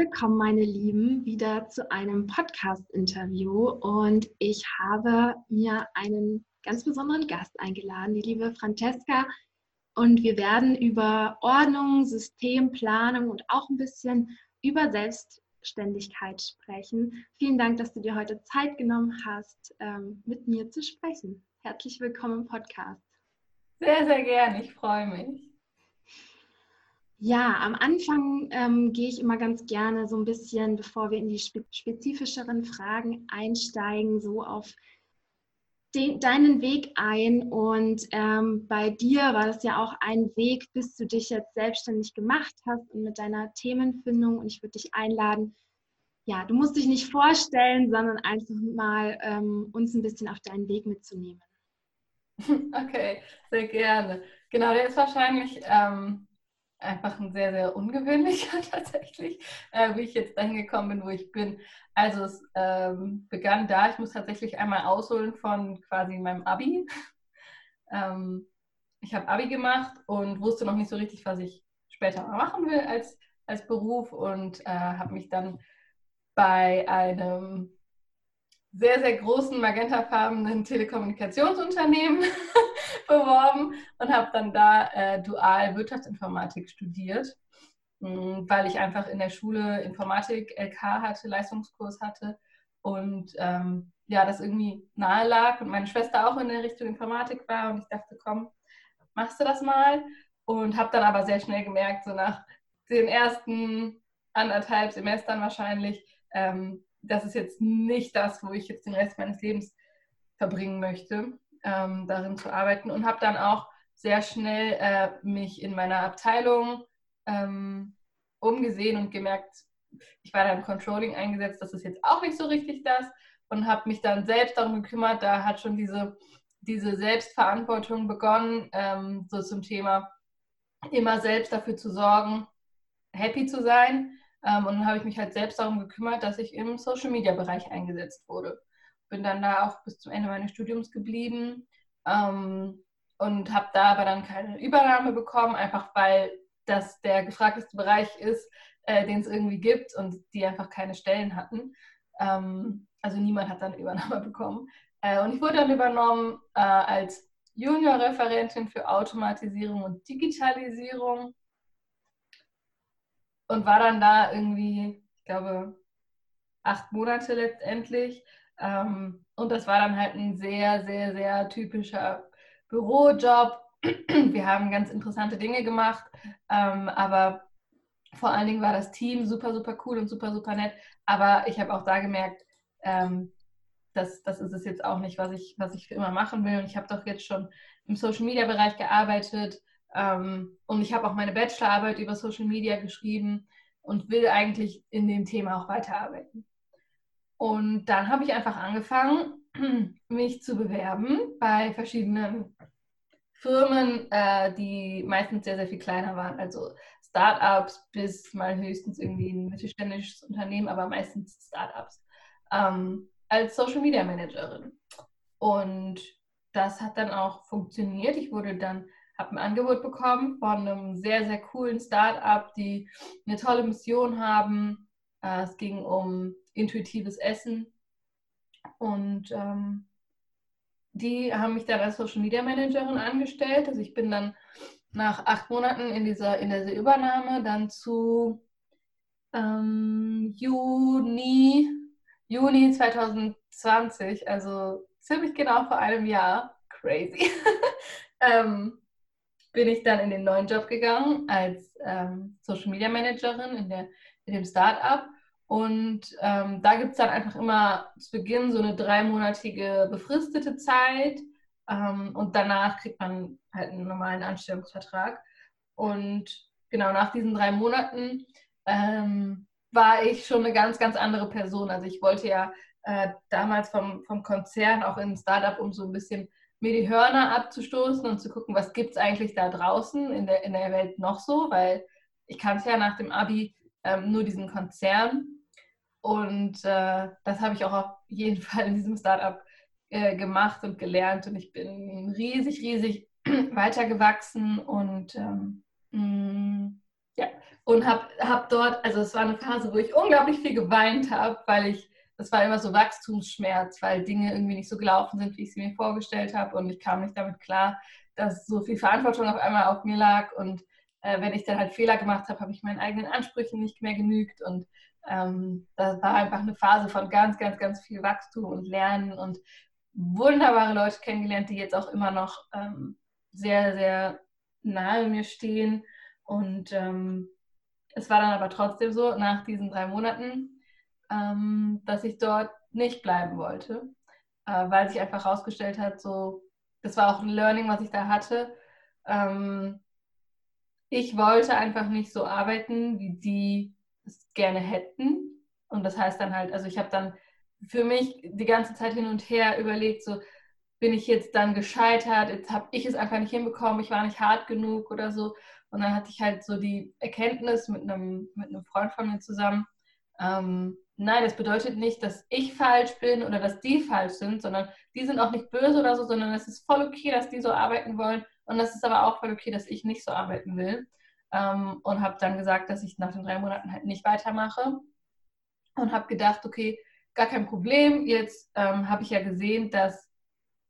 Willkommen, meine Lieben, wieder zu einem Podcast-Interview. Und ich habe mir einen ganz besonderen Gast eingeladen, die liebe Francesca. Und wir werden über Ordnung, System, Planung und auch ein bisschen über Selbstständigkeit sprechen. Vielen Dank, dass du dir heute Zeit genommen hast, ähm, mit mir zu sprechen. Herzlich willkommen im Podcast. Sehr, sehr gerne. Ich freue mich. Ja, am Anfang ähm, gehe ich immer ganz gerne so ein bisschen, bevor wir in die spezifischeren Fragen einsteigen, so auf den, deinen Weg ein. Und ähm, bei dir war das ja auch ein Weg, bis du dich jetzt selbstständig gemacht hast und mit deiner Themenfindung. Und ich würde dich einladen, ja, du musst dich nicht vorstellen, sondern einfach mal ähm, uns ein bisschen auf deinen Weg mitzunehmen. Okay, sehr gerne. Genau, der ist wahrscheinlich ähm, einfach ein sehr, sehr ungewöhnlicher tatsächlich, äh, wie ich jetzt dahin gekommen bin, wo ich bin. Also es ähm, begann da, ich muss tatsächlich einmal ausholen von quasi meinem Abi. ähm, ich habe Abi gemacht und wusste noch nicht so richtig, was ich später machen will als, als Beruf und äh, habe mich dann bei einem sehr, sehr großen magentafarbenen Telekommunikationsunternehmen beworben und habe dann da äh, dual Wirtschaftsinformatik studiert, mh, hm, weil ich einfach in der Schule Informatik LK hatte, Leistungskurs hatte und ähm, ja, das irgendwie nahe lag und meine Schwester auch in der Richtung Informatik war und ich dachte, komm, machst du das mal? Und habe dann aber sehr schnell gemerkt, so nach den ersten anderthalb Semestern wahrscheinlich, ähm, das ist jetzt nicht das, wo ich jetzt den Rest meines Lebens verbringen möchte ähm, darin zu arbeiten und habe dann auch sehr schnell äh, mich in meiner Abteilung ähm, umgesehen und gemerkt, ich war da im Controlling eingesetzt, das ist jetzt auch nicht so richtig das und habe mich dann selbst darum gekümmert, da hat schon diese, diese Selbstverantwortung begonnen, ähm, so zum Thema immer selbst dafür zu sorgen, happy zu sein. Ähm, und dann habe ich mich halt selbst darum gekümmert, dass ich im Social-Media-Bereich eingesetzt wurde bin dann da auch bis zum Ende meines Studiums geblieben ähm, und habe da aber dann keine Übernahme bekommen, einfach weil das der gefragteste Bereich ist, äh, den es irgendwie gibt und die einfach keine Stellen hatten. Ähm, also niemand hat dann Übernahme bekommen. Äh, und ich wurde dann übernommen äh, als Juniorreferentin für Automatisierung und Digitalisierung und war dann da irgendwie, ich glaube, acht Monate letztendlich ähm, und das war dann halt ein sehr, sehr, sehr typischer Bürojob. Wir haben ganz interessante Dinge gemacht, ähm, aber vor allen Dingen war das Team super, super cool und super, super nett. Aber ich habe auch da gemerkt, ähm, das, das ist es jetzt auch nicht, was ich, was ich für immer machen will. Und ich habe doch jetzt schon im Social Media Bereich gearbeitet ähm, und ich habe auch meine Bachelorarbeit über Social Media geschrieben und will eigentlich in dem Thema auch weiterarbeiten. Und dann habe ich einfach angefangen, mich zu bewerben bei verschiedenen Firmen, äh, die meistens sehr, sehr viel kleiner waren. Also Startups bis mal höchstens irgendwie ein mittelständisches Unternehmen, aber meistens Startups. Ähm, als Social Media Managerin. Und das hat dann auch funktioniert. Ich wurde dann, habe ein Angebot bekommen von einem sehr, sehr coolen Startup, die eine tolle Mission haben. Äh, es ging um intuitives Essen. Und ähm, die haben mich dann als Social Media Managerin angestellt. Also ich bin dann nach acht Monaten in dieser, in dieser Übernahme dann zu ähm, Juni, Juni 2020, also ziemlich genau vor einem Jahr, crazy, ähm, bin ich dann in den neuen Job gegangen als ähm, Social Media Managerin in, der, in dem Startup und ähm, da gibt es dann einfach immer zu Beginn so eine dreimonatige befristete Zeit, Ähm, und danach kriegt man halt einen normalen Anstellungsvertrag. Und genau nach diesen drei Monaten ähm, war ich schon eine ganz, ganz andere Person. Also ich wollte ja äh, damals vom, vom Konzern auch in ein Startup, um so ein bisschen mir die Hörner abzustoßen und zu gucken, was gibt es eigentlich da draußen in der, in der Welt noch so, weil ich kannte ja nach dem Abi ähm, nur diesen Konzern. Und äh, das habe ich auch auf jeden Fall in diesem Startup äh, gemacht und gelernt. Und ich bin riesig, riesig weitergewachsen und ähm, mh, mm, ja, und habe hab dort, also es war eine Phase, wo ich unglaublich viel geweint habe, weil ich, das war immer so Wachstumsschmerz, weil Dinge irgendwie nicht so gelaufen sind, wie ich sie mir vorgestellt habe. Und ich kam nicht damit klar, dass so viel Verantwortung auf einmal auf mir lag. Und äh, wenn ich dann halt Fehler gemacht habe, habe ich meinen eigenen Ansprüchen nicht mehr genügt. Und ähm, das war einfach eine Phase von ganz, ganz, ganz viel Wachstum und Lernen und wunderbare Leute kennengelernt, die jetzt auch immer noch ähm, sehr, sehr nahe mir stehen. Und ähm, es war dann aber trotzdem so, nach diesen drei Monaten, ähm, dass ich dort nicht bleiben wollte, äh, weil sich einfach herausgestellt hat, so, das war auch ein Learning, was ich da hatte. Ähm, ich wollte einfach nicht so arbeiten, wie die es gerne hätten. Und das heißt dann halt, also ich habe dann für mich die ganze Zeit hin und her überlegt, so bin ich jetzt dann gescheitert, jetzt habe ich es einfach nicht hinbekommen, ich war nicht hart genug oder so. Und dann hatte ich halt so die Erkenntnis mit einem, mit einem Freund von mir zusammen, ähm, nein, das bedeutet nicht, dass ich falsch bin oder dass die falsch sind, sondern die sind auch nicht böse oder so, sondern es ist voll okay, dass die so arbeiten wollen und es ist aber auch voll okay, dass ich nicht so arbeiten will. Ähm, und habe dann gesagt, dass ich nach den drei Monaten halt nicht weitermache und habe gedacht, okay, gar kein Problem. Jetzt ähm, habe ich ja gesehen, dass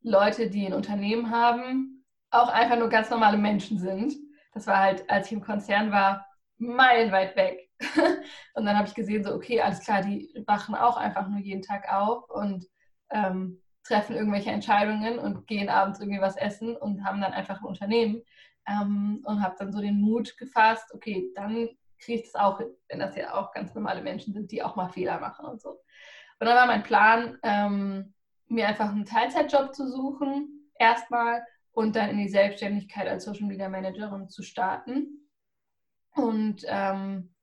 Leute, die ein Unternehmen haben, auch einfach nur ganz normale Menschen sind. Das war halt, als ich im Konzern war, meilenweit weg. und dann habe ich gesehen, so, okay, alles klar, die wachen auch einfach nur jeden Tag auf und ähm, treffen irgendwelche Entscheidungen und gehen abends irgendwie was essen und haben dann einfach ein Unternehmen. Ähm, und habe dann so den Mut gefasst, okay, dann kriege ich das auch hin, wenn das ja auch ganz normale Menschen sind, die auch mal Fehler machen und so. Und dann war mein Plan, ähm, mir einfach einen Teilzeitjob zu suchen, erstmal, und dann in die Selbstständigkeit als Social Media Managerin zu starten. Und ähm,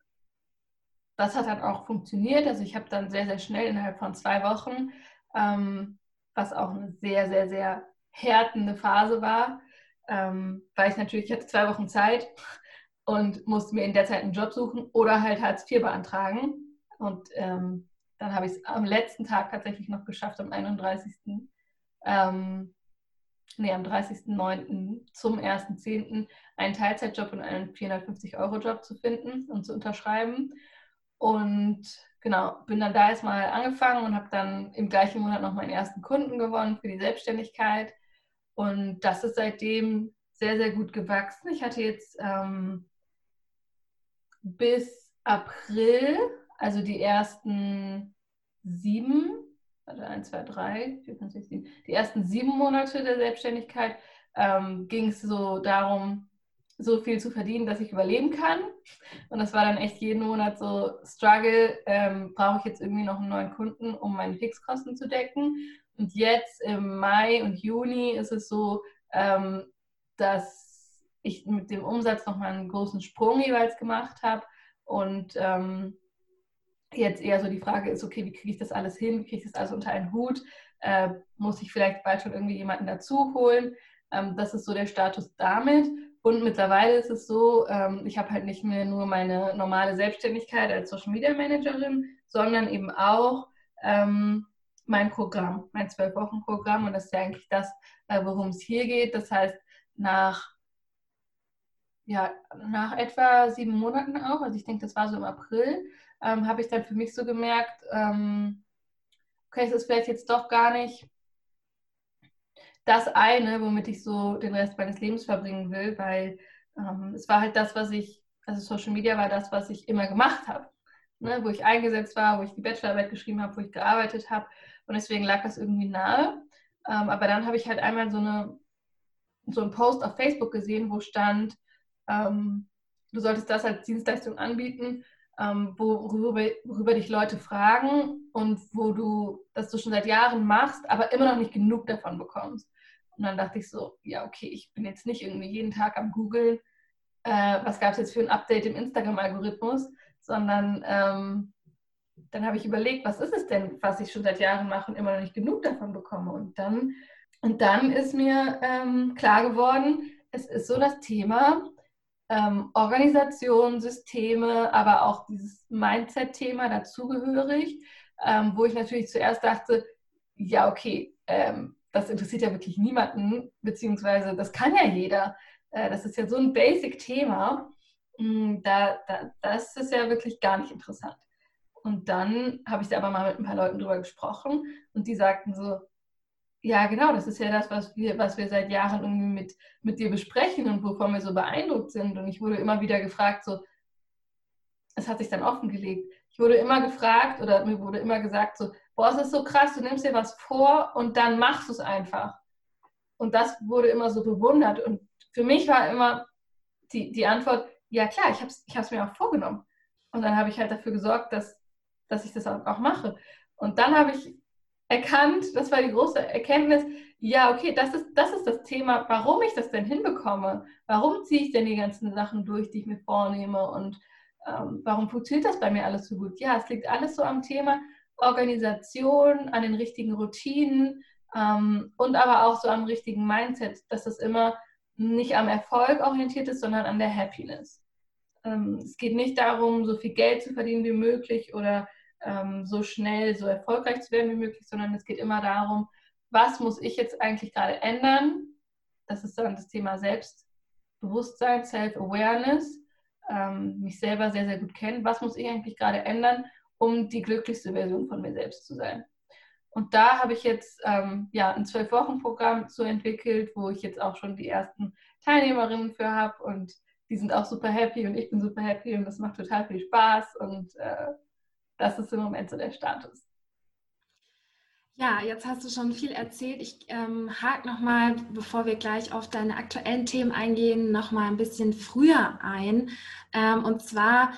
das hat dann auch funktioniert. Also ich habe dann sehr, sehr schnell innerhalb von zwei Wochen, ähm, was auch eine sehr, sehr, sehr härtende Phase war, ähm, weil ich natürlich, ich hatte zwei Wochen Zeit und musste mir in der Zeit einen Job suchen oder halt Hartz IV beantragen. Und ähm, dann habe ich es am letzten Tag tatsächlich noch geschafft, am 31. Ähm, nee, am 30.09. zum 1.10. einen Teilzeitjob und einen 450-Euro-Job zu finden und zu unterschreiben. Und genau, bin dann da erstmal angefangen und habe dann im gleichen Monat noch meinen ersten Kunden gewonnen für die Selbstständigkeit. Und das ist seitdem sehr, sehr gut gewachsen. Ich hatte jetzt ähm, bis April also die ersten sieben, also eins, zwei, drei, vier, fünf, sechs, sieben, die ersten sieben Monate der Selbstständigkeit ähm, ging es so darum, so viel zu verdienen, dass ich überleben kann. Und das war dann echt jeden Monat so Struggle, ähm, brauche ich jetzt irgendwie noch einen neuen Kunden, um meine Fixkosten zu decken. Und jetzt im Mai und Juni ist es so, ähm, dass ich mit dem Umsatz nochmal einen großen Sprung jeweils gemacht habe und ähm, jetzt eher so die Frage ist, okay, wie kriege ich das alles hin? Wie kriege ich das alles unter einen Hut? Äh, muss ich vielleicht bald schon irgendwie jemanden dazu holen? Ähm, das ist so der Status damit. Und mittlerweile ist es so, ähm, ich habe halt nicht mehr nur meine normale Selbstständigkeit als Social Media Managerin, sondern eben auch ähm, mein Programm, mein Zwölf-Wochen-Programm. Und das ist ja eigentlich das, äh, worum es hier geht. Das heißt, nach, ja, nach etwa sieben Monaten auch, also ich denke, das war so im April, ähm, habe ich dann für mich so gemerkt, okay, es ist vielleicht jetzt doch gar nicht das eine, womit ich so den Rest meines Lebens verbringen will, weil ähm, es war halt das, was ich, also Social Media war das, was ich immer gemacht habe. Ne, wo ich eingesetzt war, wo ich die Bachelorarbeit geschrieben habe, wo ich gearbeitet habe. Und deswegen lag das irgendwie nahe. Ähm, aber dann habe ich halt einmal so, eine, so einen Post auf Facebook gesehen, wo stand, ähm, du solltest das als Dienstleistung anbieten, ähm, worüber, worüber dich Leute fragen und wo du das du schon seit Jahren machst, aber immer noch nicht genug davon bekommst. Und dann dachte ich so, ja, okay, ich bin jetzt nicht irgendwie jeden Tag am Google, äh, was gab es jetzt für ein Update im Instagram-Algorithmus, sondern ähm, dann habe ich überlegt, was ist es denn, was ich schon seit Jahren mache und immer noch nicht genug davon bekomme. Und dann, und dann ist mir ähm, klar geworden, es ist so das Thema ähm, Organisation, Systeme, aber auch dieses Mindset-Thema dazugehörig, ähm, wo ich natürlich zuerst dachte, ja, okay, ähm, das interessiert ja wirklich niemanden, beziehungsweise das kann ja jeder. Äh, das ist ja so ein Basic-Thema. Mm, da, da, das ist ja wirklich gar nicht interessant. Und dann habe ich da aber mal mit ein paar Leuten drüber gesprochen und die sagten so, ja, genau, das ist ja das, was wir, was wir seit Jahren irgendwie mit, mit dir besprechen und wovon wir so beeindruckt sind. Und ich wurde immer wieder gefragt, so, es hat sich dann offengelegt. Ich wurde immer gefragt oder mir wurde immer gesagt, so, boah, es ist so krass, du nimmst dir was vor und dann machst du es einfach. Und das wurde immer so bewundert. Und für mich war immer die, die Antwort, ja klar, ich habe es ich mir auch vorgenommen. Und dann habe ich halt dafür gesorgt, dass, dass ich das auch mache. Und dann habe ich erkannt, das war die große Erkenntnis, ja, okay, das ist, das ist das Thema, warum ich das denn hinbekomme. Warum ziehe ich denn die ganzen Sachen durch, die ich mir vornehme und ähm, warum funktioniert das bei mir alles so gut? Ja, es liegt alles so am Thema Organisation, an den richtigen Routinen ähm, und aber auch so am richtigen Mindset, dass das immer nicht am Erfolg orientiert ist, sondern an der Happiness. Ähm, es geht nicht darum, so viel Geld zu verdienen wie möglich oder ähm, so schnell, so erfolgreich zu werden wie möglich, sondern es geht immer darum, was muss ich jetzt eigentlich gerade ändern? Das ist dann das Thema Selbstbewusstsein, Self-Awareness, ähm, mich selber sehr, sehr gut kennen. Was muss ich eigentlich gerade ändern, um die glücklichste Version von mir selbst zu sein? Und da habe ich jetzt ähm, ja, ein Zwölf-Wochen-Programm so entwickelt, wo ich jetzt auch schon die ersten Teilnehmerinnen für habe und die sind auch super happy und ich bin super happy und das macht total viel Spaß und äh, das ist im Moment so der Status. Ja, jetzt hast du schon viel erzählt. Ich ähm, hake nochmal, bevor wir gleich auf deine aktuellen Themen eingehen, nochmal ein bisschen früher ein. Ähm, und zwar,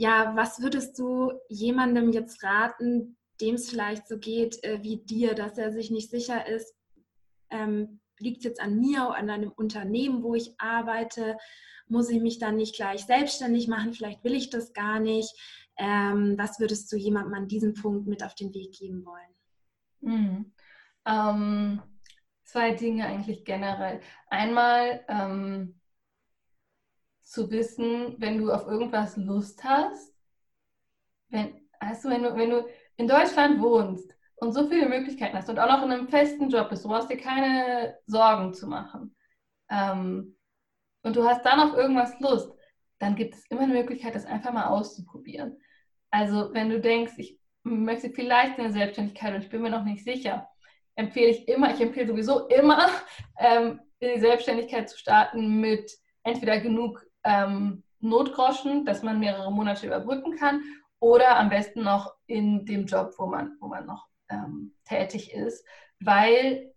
ja, was würdest du jemandem jetzt raten, dem es vielleicht so geht äh, wie dir, dass er sich nicht sicher ist, ähm, liegt es jetzt an mir oder an einem Unternehmen, wo ich arbeite? Muss ich mich dann nicht gleich selbstständig machen? Vielleicht will ich das gar nicht. Ähm, was würdest du jemandem an diesem Punkt mit auf den Weg geben wollen? Mhm. Ähm, zwei Dinge eigentlich generell. Einmal ähm, zu wissen, wenn du auf irgendwas Lust hast, wenn, weißt du, wenn du, wenn du in Deutschland wohnst und so viele Möglichkeiten hast und auch noch in einem festen Job bist, du brauchst dir keine Sorgen zu machen ähm, und du hast dann auf irgendwas Lust, dann gibt es immer eine Möglichkeit, das einfach mal auszuprobieren. Also wenn du denkst, ich möchte vielleicht in der Selbstständigkeit und ich bin mir noch nicht sicher, empfehle ich immer, ich empfehle sowieso immer, ähm, in die Selbstständigkeit zu starten mit entweder genug ähm, Notgroschen, dass man mehrere Monate überbrücken kann, oder am besten noch in dem Job, wo man, wo man noch ähm, tätig ist, weil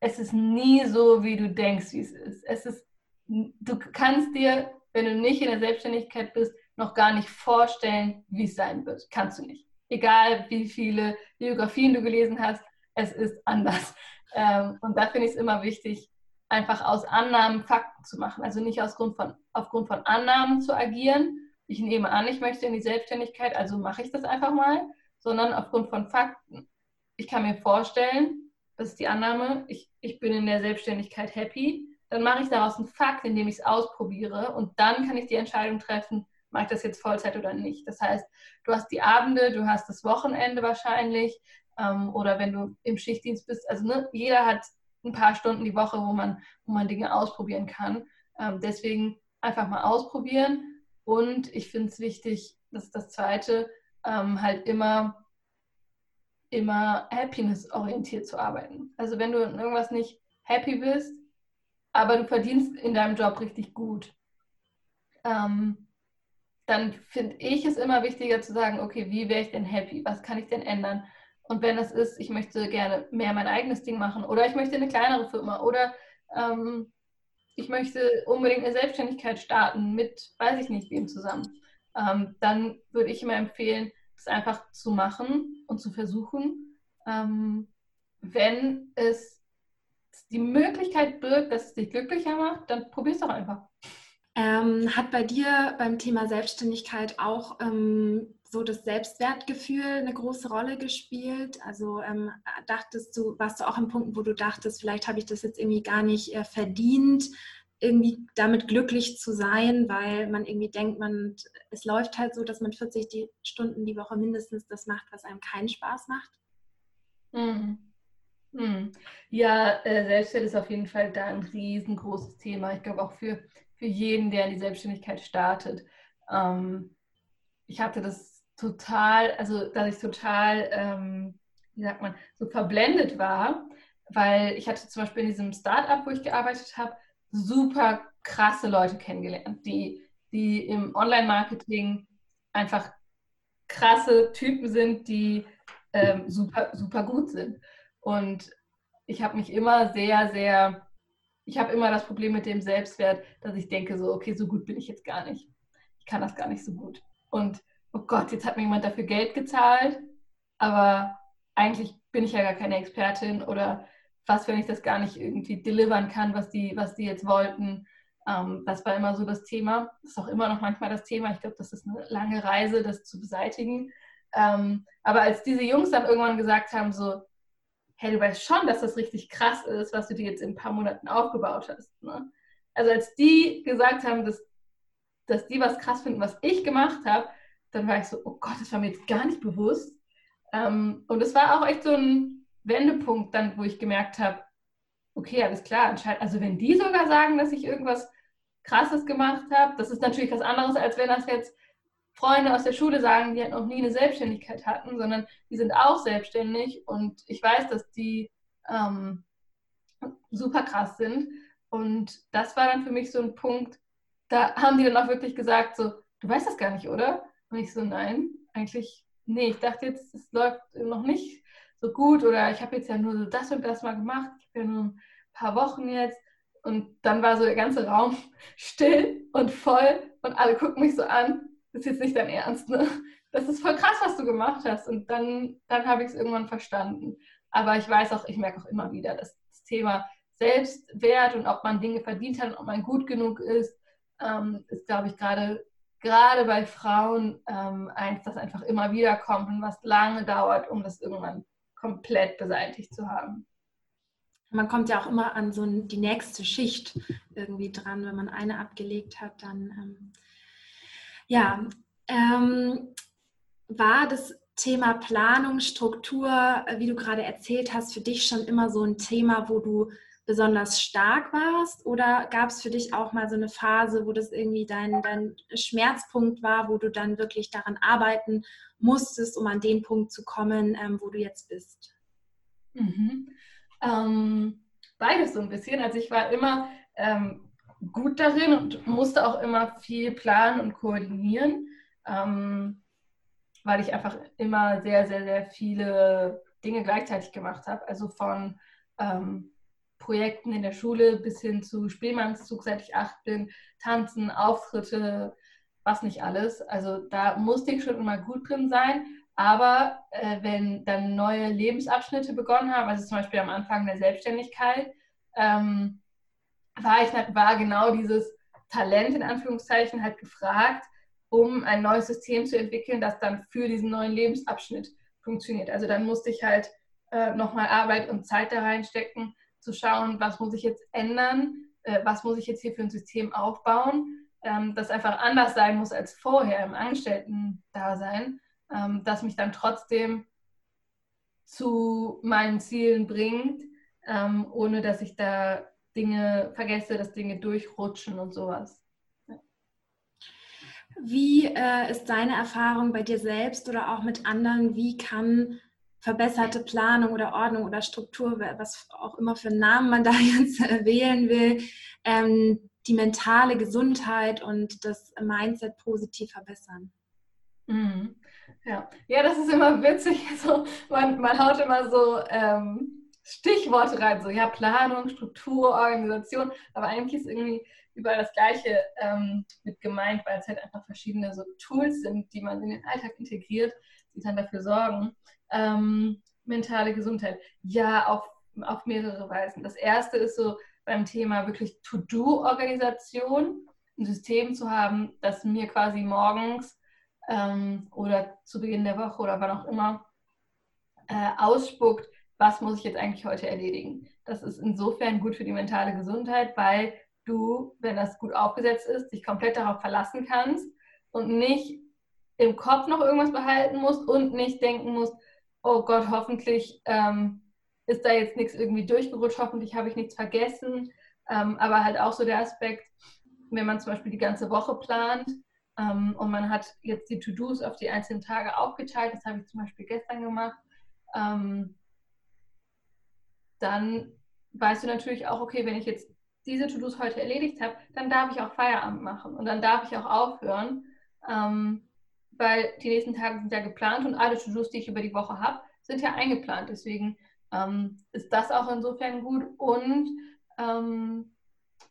es ist nie so, wie du denkst, wie es ist. Es ist, du kannst dir, wenn du nicht in der Selbstständigkeit bist, noch gar nicht vorstellen, wie es sein wird. Kannst du nicht. Egal wie viele Biografien du gelesen hast, es ist anders. Ähm, und da finde ich es immer wichtig, einfach aus Annahmen Fakten zu machen. Also nicht aus Grund von, aufgrund von Annahmen zu agieren. Ich nehme an, ich möchte in die Selbstständigkeit, also mache ich das einfach mal, sondern aufgrund von Fakten. Ich kann mir vorstellen, das ist die Annahme, ich, ich bin in der Selbstständigkeit happy, dann mache ich daraus einen Fakt, indem ich es ausprobiere und dann kann ich die Entscheidung treffen, mache ich das jetzt Vollzeit oder nicht. Das heißt, du hast die Abende, du hast das Wochenende wahrscheinlich ähm, oder wenn du im Schichtdienst bist, also ne, jeder hat ein paar Stunden die Woche, wo man, wo man Dinge ausprobieren kann. Ähm, deswegen einfach mal ausprobieren und ich finde es wichtig, dass das Zweite ähm, halt immer immer happiness-orientiert zu arbeiten. Also wenn du in irgendwas nicht happy bist, aber du verdienst in deinem Job richtig gut, ähm, dann finde ich es immer wichtiger zu sagen, okay, wie wäre ich denn happy? Was kann ich denn ändern? Und wenn das ist, ich möchte gerne mehr mein eigenes Ding machen oder ich möchte eine kleinere Firma oder ähm, ich möchte unbedingt eine Selbstständigkeit starten mit, weiß ich nicht, wem zusammen, ähm, dann würde ich immer empfehlen, das einfach zu machen und zu versuchen. Ähm, wenn es die Möglichkeit birgt, dass es dich glücklicher macht, dann probier es doch einfach. Ähm, hat bei dir beim Thema Selbstständigkeit auch ähm, so das Selbstwertgefühl eine große Rolle gespielt? Also ähm, dachtest du, warst du auch an Punkten, wo du dachtest, vielleicht habe ich das jetzt irgendwie gar nicht äh, verdient, irgendwie damit glücklich zu sein, weil man irgendwie denkt, man, es läuft halt so, dass man 40 die Stunden die Woche mindestens das macht, was einem keinen Spaß macht? Mhm. Mhm. Ja, äh, Selbstwert ist auf jeden Fall da ein riesengroßes Thema. Ich glaube auch für, für jeden, der in die Selbstständigkeit startet. Ähm, ich hatte das total, also dass ich total, ähm, wie sagt man, so verblendet war, weil ich hatte zum Beispiel in diesem Startup, wo ich gearbeitet habe, super krasse Leute kennengelernt, die, die im Online-Marketing einfach krasse Typen sind, die ähm, super, super gut sind. Und ich habe mich immer sehr, sehr, ich habe immer das Problem mit dem Selbstwert, dass ich denke so, okay, so gut bin ich jetzt gar nicht. Ich kann das gar nicht so gut. Und oh Gott, jetzt hat mir jemand dafür Geld gezahlt, aber eigentlich bin ich ja gar keine Expertin oder was, wenn ich das gar nicht irgendwie delivern kann, was die, was die jetzt wollten. Ähm, das war immer so das Thema. Das ist auch immer noch manchmal das Thema. Ich glaube, das ist eine lange Reise, das zu beseitigen. Ähm, aber als diese Jungs dann irgendwann gesagt haben, so, hey, du weißt schon, dass das richtig krass ist, was du dir jetzt in ein paar Monaten aufgebaut hast. Ne? Also als die gesagt haben, dass, dass die was krass finden, was ich gemacht habe, dann war ich so, oh Gott, das war mir jetzt gar nicht bewusst. Ähm, und es war auch echt so ein Wendepunkt dann, wo ich gemerkt habe, okay, alles klar, anscheinend, also wenn die sogar sagen, dass ich irgendwas Krasses gemacht habe, das ist natürlich was anderes, als wenn das jetzt Freunde aus der Schule sagen, die halt noch nie eine Selbstständigkeit hatten, sondern die sind auch selbstständig und ich weiß, dass die ähm, super krass sind. Und das war dann für mich so ein Punkt, da haben die dann auch wirklich gesagt, so, du weißt das gar nicht, oder? Und ich so, nein, eigentlich, nee, ich dachte jetzt, es läuft noch nicht so gut oder ich habe jetzt ja nur so das und das mal gemacht, ich habe ja nur ein paar Wochen jetzt und dann war so der ganze Raum still und voll und alle gucken mich so an, das ist jetzt nicht dein Ernst, ne? Das ist voll krass, was du gemacht hast und dann, dann habe ich es irgendwann verstanden. Aber ich weiß auch, ich merke auch immer wieder, dass das Thema Selbstwert und ob man Dinge verdient hat und ob man gut genug ist, ähm, ist, glaube ich, gerade gerade bei Frauen ähm, eins, das einfach immer wieder kommt und was lange dauert, um das irgendwann komplett beseitigt zu haben. Man kommt ja auch immer an so die nächste Schicht irgendwie dran. Wenn man eine abgelegt hat, dann ähm, ja, ähm, war das Thema Planung, Struktur, wie du gerade erzählt hast, für dich schon immer so ein Thema, wo du besonders stark warst? Oder gab es für dich auch mal so eine Phase, wo das irgendwie dein, dein Schmerzpunkt war, wo du dann wirklich daran arbeiten musstest, um an den Punkt zu kommen, ähm, wo du jetzt bist? Mhm. Ähm, beides so ein bisschen. Also ich war immer ähm, gut darin und musste auch immer viel planen und koordinieren, ähm, weil ich einfach immer sehr, sehr, sehr viele Dinge gleichzeitig gemacht habe. Also von ähm, Projekten in der Schule bis hin zu Spielmannszug, seit ich acht bin, Tanzen, Auftritte, was nicht alles. Also da musste ich schon immer gut drin sein. Aber äh, wenn dann neue Lebensabschnitte begonnen haben, also zum Beispiel am Anfang der Selbstständigkeit, ähm, war, ich, war genau dieses Talent in Anführungszeichen halt gefragt, um ein neues System zu entwickeln, das dann für diesen neuen Lebensabschnitt funktioniert. Also dann musste ich halt äh, nochmal Arbeit und Zeit da reinstecken, zu schauen, was muss ich jetzt ändern, äh, was muss ich jetzt hier für ein System aufbauen, ähm, das einfach anders sein muss als vorher im Angestellten-Dasein, ähm, das mich dann trotzdem zu meinen Zielen bringt, ähm, ohne dass ich da Dinge vergesse, dass Dinge durchrutschen und sowas. Wie äh, ist deine Erfahrung bei dir selbst oder auch mit anderen? Wie kann verbesserte Planung oder Ordnung oder Struktur, was auch immer für einen Namen man da jetzt äh, wählen will, ähm, die mentale Gesundheit und das Mindset positiv verbessern. Mhm. Ja. ja, das ist immer witzig. Also man, man haut immer so ähm, Stichworte rein, so ja, Planung, Struktur, Organisation, aber eigentlich ist irgendwie überall das Gleiche ähm, mit gemeint, weil es halt einfach verschiedene so Tools sind, die man in den Alltag integriert, die dann dafür sorgen, ähm, mentale Gesundheit. Ja, auf auf mehrere Weisen. Das erste ist so beim Thema wirklich To-Do-Organisation, ein System zu haben, das mir quasi morgens ähm, oder zu Beginn der Woche oder wann auch immer äh, ausspuckt, was muss ich jetzt eigentlich heute erledigen. Das ist insofern gut für die mentale Gesundheit, weil du, wenn das gut aufgesetzt ist, dich komplett darauf verlassen kannst und nicht im Kopf noch irgendwas behalten musst und nicht denken musst, oh Gott, hoffentlich ähm, ist da jetzt nichts irgendwie durchgerutscht, hoffentlich habe ich nichts vergessen. Ähm, aber halt auch so der Aspekt, wenn man zum Beispiel die ganze Woche plant ähm, und man hat jetzt die To-Dos auf die einzelnen Tage aufgeteilt, das habe ich zum Beispiel gestern gemacht, ähm, dann weißt du natürlich auch, okay, wenn ich jetzt diese To-Dos heute erledigt habe, dann darf ich auch Feierabend machen und dann darf ich auch aufhören, ähm, weil die nächsten Tage sind ja geplant und alle To-Dos, die ich über die Woche habe, sind ja eingeplant. Deswegen ähm, ist das auch insofern gut und ähm,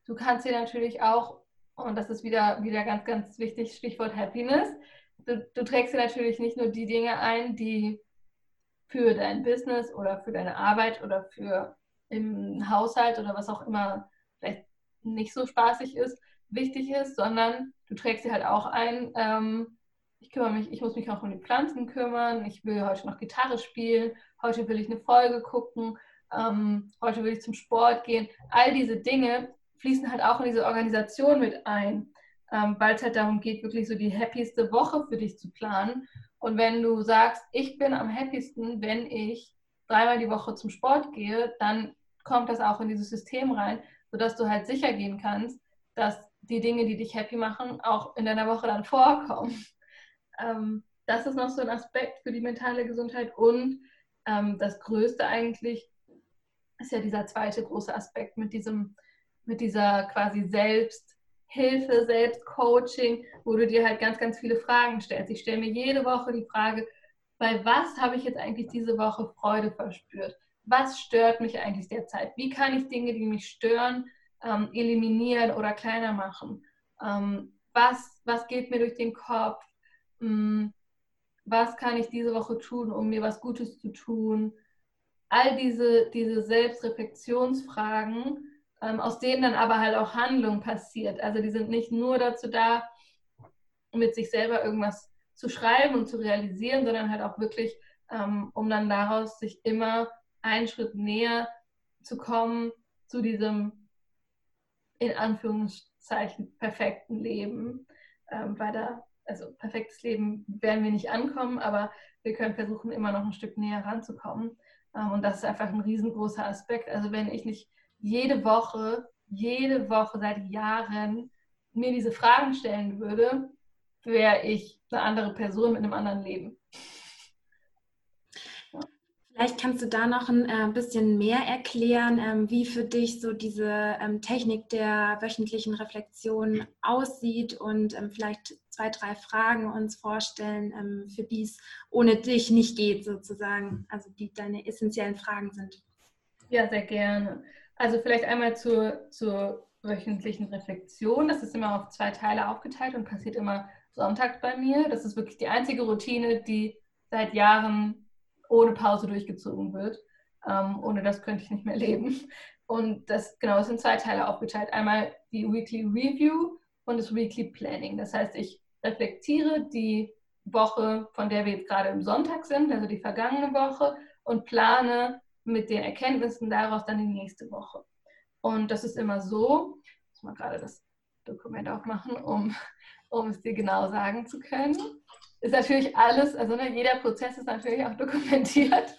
du kannst dir natürlich auch, und das ist wieder, wieder ganz, ganz wichtig, Stichwort Happiness, du, du trägst dir natürlich nicht nur die Dinge ein, die für dein Business oder für deine Arbeit oder für im Haushalt oder was auch immer vielleicht nicht so spaßig ist, wichtig ist, sondern du trägst dir halt auch ein, ähm, ich kümmere mich, ich muss mich auch um die Pflanzen kümmern, ich will heute noch Gitarre spielen, heute will ich eine Folge gucken, ähm, heute will ich zum Sport gehen. All diese Dinge fließen halt auch in diese Organisation mit ein, ähm, weil es halt darum geht, wirklich so die happieste Woche für dich zu planen. Und wenn du sagst, ich bin am happiesten, wenn ich dreimal die Woche zum Sport gehe, dann kommt das auch in dieses System rein, sodass du halt sicher gehen kannst, dass die Dinge, die dich happy machen, auch in deiner Woche dann vorkommen. Ähm, das ist noch so ein Aspekt für die mentale Gesundheit. Und ähm, das Größte eigentlich ist ja dieser zweite große Aspekt mit diesem, mit dieser quasi Selbsthilfe, Selbstcoaching, wo du dir halt ganz, ganz viele Fragen stellst. Ich stelle mir jede Woche die Frage, bei was habe ich jetzt eigentlich diese Woche Freude verspürt? Was stört mich eigentlich derzeit? Wie kann ich Dinge, die mich stören, ähm, eliminieren oder kleiner machen? Ähm, was, was geht mir durch den Kopf? Hm, was kann ich diese Woche tun, um mir was Gutes zu tun? All diese, diese Selbstreflexionsfragen, ähm, aus denen dann aber halt auch Handlung passiert. Also die sind nicht nur dazu da, mit sich selber irgendwas zu schreiben und zu realisieren, sondern halt auch wirklich, ähm, um dann daraus sich immer einen Schritt näher zu kommen zu diesem in Anführungszeichen perfekten Leben, ähm, weil da also perfektes Leben werden wir nicht ankommen, aber wir können versuchen, immer noch ein Stück näher ranzukommen. Ähm, und das ist einfach ein riesengroßer Aspekt. Also wenn ich nicht jede Woche, jede Woche seit Jahren mir diese Fragen stellen würde, wäre ich eine andere Person mit einem anderen Leben. Vielleicht kannst du da noch ein äh, bisschen mehr erklären, ähm, wie für dich so diese ähm, Technik der wöchentlichen Reflexion aussieht und ähm, vielleicht zwei, drei Fragen uns vorstellen, für die es ohne dich nicht geht, sozusagen, also die deine essentiellen Fragen sind. Ja, sehr gerne. Also vielleicht einmal zur, zur wöchentlichen Reflexion. Das ist immer auf zwei Teile aufgeteilt und passiert immer sonntags bei mir. Das ist wirklich die einzige Routine, die seit Jahren ohne Pause durchgezogen wird. Ähm, ohne das könnte ich nicht mehr leben. Und das genau, es sind zwei Teile aufgeteilt. Einmal die Weekly Review und das Weekly Planning. Das heißt, ich reflektiere die Woche, von der wir jetzt gerade im Sonntag sind, also die vergangene Woche, und plane mit den Erkenntnissen daraus dann die nächste Woche. Und das ist immer so, ich muss mal gerade das Dokument aufmachen, um, um es dir genau sagen zu können ist natürlich alles, also ne, jeder Prozess ist natürlich auch dokumentiert,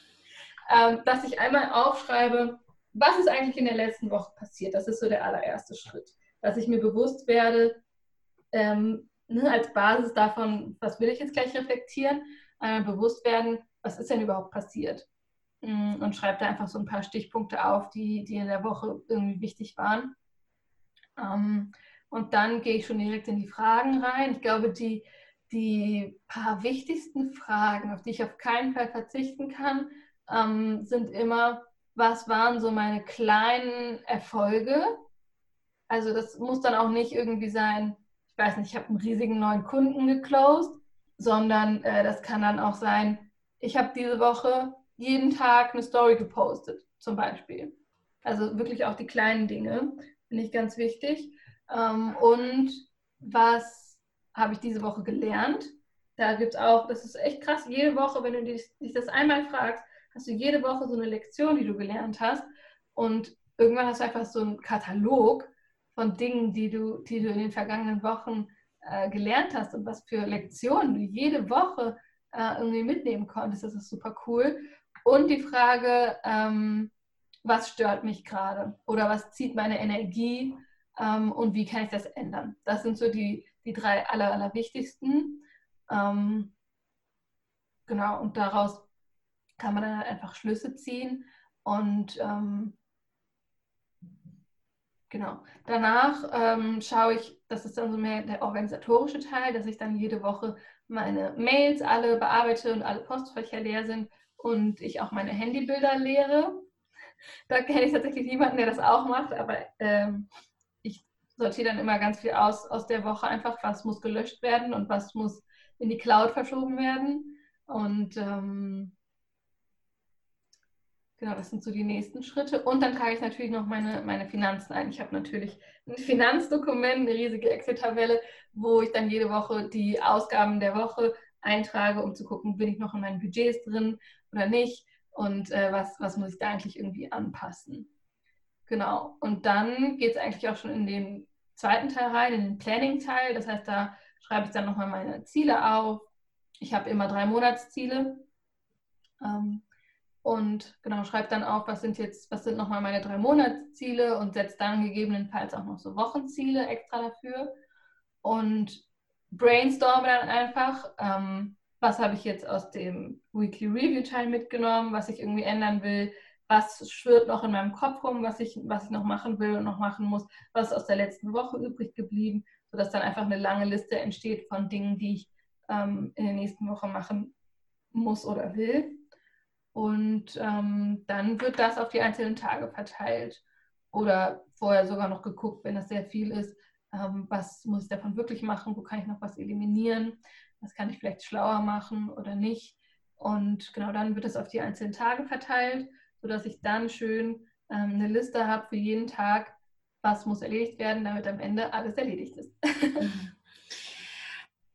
ähm, dass ich einmal aufschreibe, was ist eigentlich in der letzten Woche passiert. Das ist so der allererste Schritt. Dass ich mir bewusst werde, ähm, ne, als Basis davon, was will ich jetzt gleich reflektieren, äh, bewusst werden, was ist denn überhaupt passiert. Mm, und schreibe da einfach so ein paar Stichpunkte auf, die, die in der Woche irgendwie wichtig waren. Ähm, und dann gehe ich schon direkt in die Fragen rein. Ich glaube, die, die paar wichtigsten Fragen, auf die ich auf keinen Fall verzichten kann, ähm, sind immer, was waren so meine kleinen Erfolge? Also das muss dann auch nicht irgendwie sein, ich weiß nicht, ich habe einen riesigen neuen Kunden geclosed, sondern äh, das kann dann auch sein, ich habe diese Woche jeden Tag eine Story gepostet, zum Beispiel. Also wirklich auch die kleinen Dinge, finde ich ganz wichtig. Ähm, und was habe ich diese Woche gelernt? Da gibt es auch, das ist echt krass, jede Woche, wenn du dich, dich das einmal fragst, hast du jede Woche so eine Lektion, die du gelernt hast. Und irgendwann hast du einfach so einen Katalog von Dingen, die du, die du in den vergangenen Wochen äh, gelernt hast und was für Lektionen du jede Woche äh, irgendwie mitnehmen konntest. Das ist super cool. Und die Frage, ähm, was stört mich gerade oder was zieht meine Energie ähm, und wie kann ich das ändern? Das sind so die, die drei aller, aller wichtigsten. Ähm, genau, und daraus kann man dann halt einfach Schlüsse ziehen und ähm, genau. Danach ähm, schaue ich, das ist dann so mehr der organisatorische Teil, dass ich dann jede Woche meine Mails alle bearbeite und alle Postfächer leer sind und ich auch meine Handybilder leere. Da kenne ich tatsächlich niemanden, der das auch macht, aber ähm, sortiere dann immer ganz viel aus aus der Woche einfach, was muss gelöscht werden und was muss in die Cloud verschoben werden. Und ähm, genau, das sind so die nächsten Schritte. Und dann trage ich natürlich noch meine, meine Finanzen ein. Ich habe natürlich ein Finanzdokument, eine riesige Excel-Tabelle, wo ich dann jede Woche die Ausgaben der Woche eintrage, um zu gucken, bin ich noch in meinen Budgets drin oder nicht und äh, was, was muss ich da eigentlich irgendwie anpassen. Genau. Und dann geht es eigentlich auch schon in den zweiten Teil rein, in den Planning-Teil. Das heißt, da schreibe ich dann nochmal meine Ziele auf. Ich habe immer drei Monatsziele. Ähm, und genau, schreibe dann auf, was sind jetzt, was sind nochmal meine drei Monatsziele und setze dann gegebenenfalls auch noch so Wochenziele extra dafür. Und brainstorme dann einfach, ähm, was habe ich jetzt aus dem Weekly Review Teil mitgenommen, was ich irgendwie ändern will, was schwirrt noch in meinem Kopf rum, was ich, was ich noch machen will und noch machen muss, was ist aus der letzten Woche übrig geblieben, sodass dann einfach eine lange Liste entsteht von Dingen, die ich ähm, in der nächsten Woche machen muss oder will. Und ähm, dann wird das auf die einzelnen Tage verteilt. Oder vorher sogar noch geguckt, wenn das sehr viel ist, ähm, was muss ich davon wirklich machen, wo kann ich noch was eliminieren, was kann ich vielleicht schlauer machen oder nicht. Und genau dann wird es auf die einzelnen Tage verteilt, sodass ich dann schön ähm, eine Liste habe für jeden Tag, was muss erledigt werden, damit am Ende alles erledigt ist.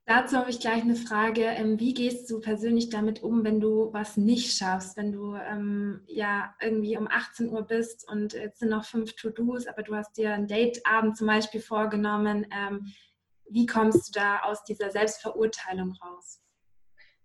Dazu habe ich gleich eine Frage. Ähm, wie gehst du persönlich damit um, wenn du was nicht schaffst? Wenn du ähm, ja irgendwie um 18 Uhr bist und jetzt sind noch fünf To-Dos, aber du hast dir einen Dateabend zum Beispiel vorgenommen. Ähm, wie kommst du da aus dieser Selbstverurteilung raus?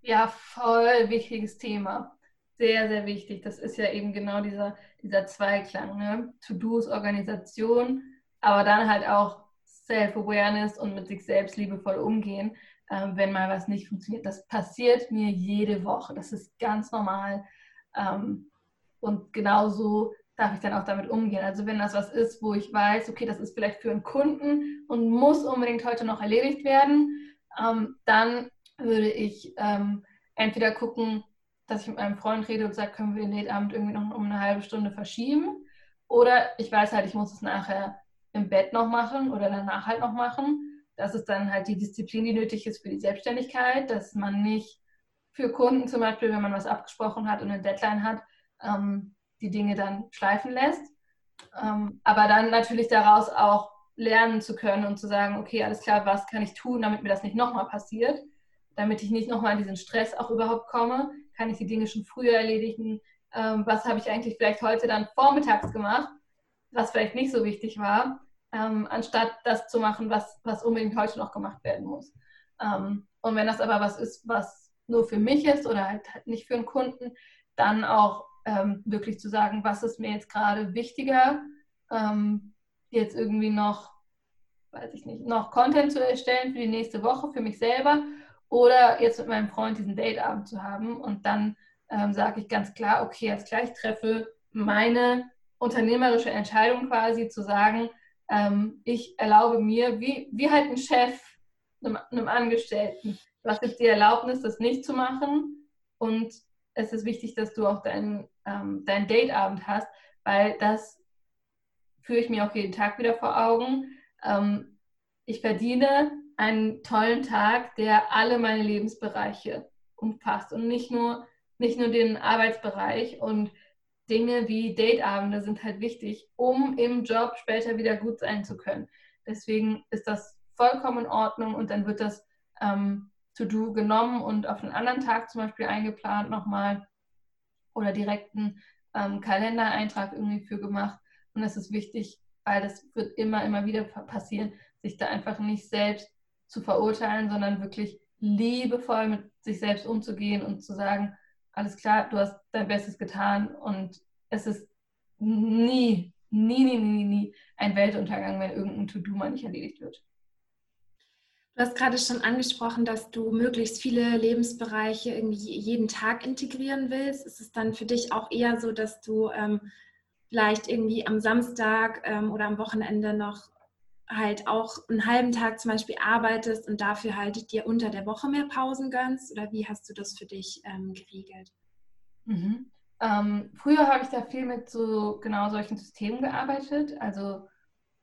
Ja, voll wichtiges Thema. Sehr, sehr wichtig. Das ist ja eben genau dieser, dieser Zweiklang. Ne? To-Dos, Organisation, aber dann halt auch Self-Awareness und mit sich selbst liebevoll umgehen ähm, wenn mal was nicht funktioniert. Das passiert mir jede Woche. Das ist ganz normal. Ähm, und genauso darf ich dann auch damit umgehen. Also wenn das was ist, wo ich weiß, okay, das ist vielleicht für einen Kunden und muss unbedingt heute noch erledigt werden, ähm, dann würde ich ähm, entweder gucken, dass ich mit meinem Freund rede und sage, können wir den Dateabend irgendwie noch um eine halbe Stunde verschieben. Oder ich weiß halt, ich muss es nachher im Bett noch machen oder danach halt noch machen. Das ist dann halt die Disziplin, die nötig ist für die Selbstständigkeit, dass man nicht für Kunden zum Beispiel, wenn man was abgesprochen hat und eine Deadline hat, ähm, die Dinge dann schleifen lässt. Ähm, aber dann natürlich daraus auch lernen zu können und zu sagen, okay, alles klar, was kann ich tun, damit mir das nicht nochmal passiert, damit ich nicht nochmal in diesen Stress auch überhaupt komme, kann ich die Dinge schon früher erledigen, ähm, was habe ich eigentlich vielleicht heute dann vormittags gemacht, was vielleicht nicht so wichtig war, ähm, anstatt das zu machen, was, was unbedingt heute noch gemacht werden muss. Ähm, und wenn das aber was ist, was nur für mich ist oder halt, nicht für einen Kunden, dann auch ähm, wirklich zu sagen, was ist mir jetzt gerade wichtiger, ähm, jetzt irgendwie noch, weiß ich nicht, noch Content zu erstellen für die nächste Woche, für mich selber oder jetzt mit meinem Freund diesen Dateabend zu haben und dann ähm, sage ich ganz klar, okay, jetzt gleich treffe meine unternehmerische Entscheidung quasi zu sagen, ähm, ich erlaube mir, wie, wie halt ein Chef einem, einem Angestellten, hast jetzt die Erlaubnis, das nicht zu machen und es ist wichtig, dass du auch deinen ähm, dein Dateabend hast, weil das führe ich mir auch jeden Tag wieder vor Augen. Ähm, ich verdiene einen tollen Tag, der alle meine Lebensbereiche umfasst und nicht nur nicht nur den Arbeitsbereich und Dinge wie Dateabende sind halt wichtig, um im Job später wieder gut sein zu können. Deswegen ist das vollkommen in Ordnung und dann wird das ähm, To-Do genommen und auf einen anderen Tag zum Beispiel eingeplant nochmal oder direkten ähm, Kalendereintrag irgendwie für gemacht. Und das ist wichtig, weil das wird immer, immer wieder passieren, sich da einfach nicht selbst zu verurteilen, sondern wirklich liebevoll mit sich selbst umzugehen und zu sagen, alles klar, du hast dein Bestes getan und es ist nie, nie, nie, nie, nie ein Weltuntergang, wenn irgendein To-Do mal nicht erledigt wird. Du hast gerade schon angesprochen, dass du möglichst viele Lebensbereiche irgendwie jeden Tag integrieren willst. Ist es dann für dich auch eher so, dass du ähm, vielleicht irgendwie am Samstag ähm, oder am Wochenende noch halt auch einen halben Tag zum Beispiel arbeitest und dafür halt dir unter der Woche mehr Pausen gönnst? Oder wie hast du das für dich ähm, geregelt? Mhm. Ähm, früher habe ich da viel mit so genau solchen Systemen gearbeitet, also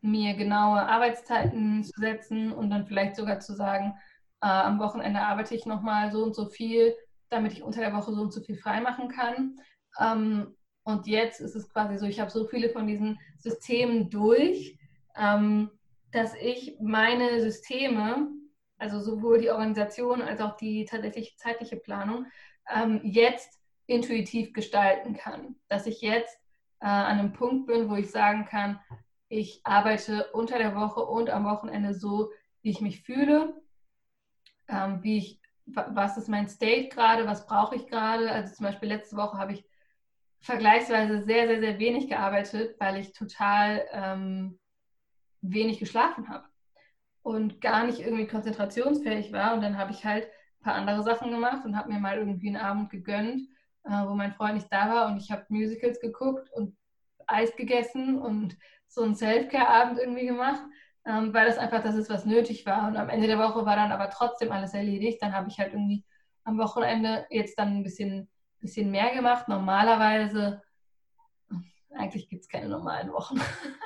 mir genaue Arbeitszeiten zu setzen und dann vielleicht sogar zu sagen, äh, am Wochenende arbeite ich nochmal so und so viel, damit ich unter der Woche so und so viel freimachen kann. Ähm, und jetzt ist es quasi so, ich habe so viele von diesen Systemen durch, ähm, dass ich meine Systeme, also sowohl die Organisation als auch die tatsächlich zeitliche Planung, ähm, jetzt intuitiv gestalten kann. Dass ich jetzt äh, an einem Punkt bin, wo ich sagen kann, ich arbeite unter der Woche und am Wochenende so, wie ich mich fühle, ähm, wie ich, was ist mein State gerade, was brauche ich gerade. Also zum Beispiel letzte Woche habe ich vergleichsweise sehr, sehr, sehr wenig gearbeitet, weil ich total ähm, wenig geschlafen habe und gar nicht irgendwie konzentrationsfähig war. Und dann habe ich halt ein paar andere Sachen gemacht und habe mir mal irgendwie einen Abend gegönnt, äh, wo mein Freund nicht da war und ich habe Musicals geguckt und Eis gegessen und so einen Self-Care-Abend irgendwie gemacht, ähm, weil das einfach das ist, was nötig war. Und am Ende der Woche war dann aber trotzdem alles erledigt. Dann habe ich halt irgendwie am Wochenende jetzt dann ein bisschen, bisschen mehr gemacht. Normalerweise, eigentlich gibt es keine normalen Wochen.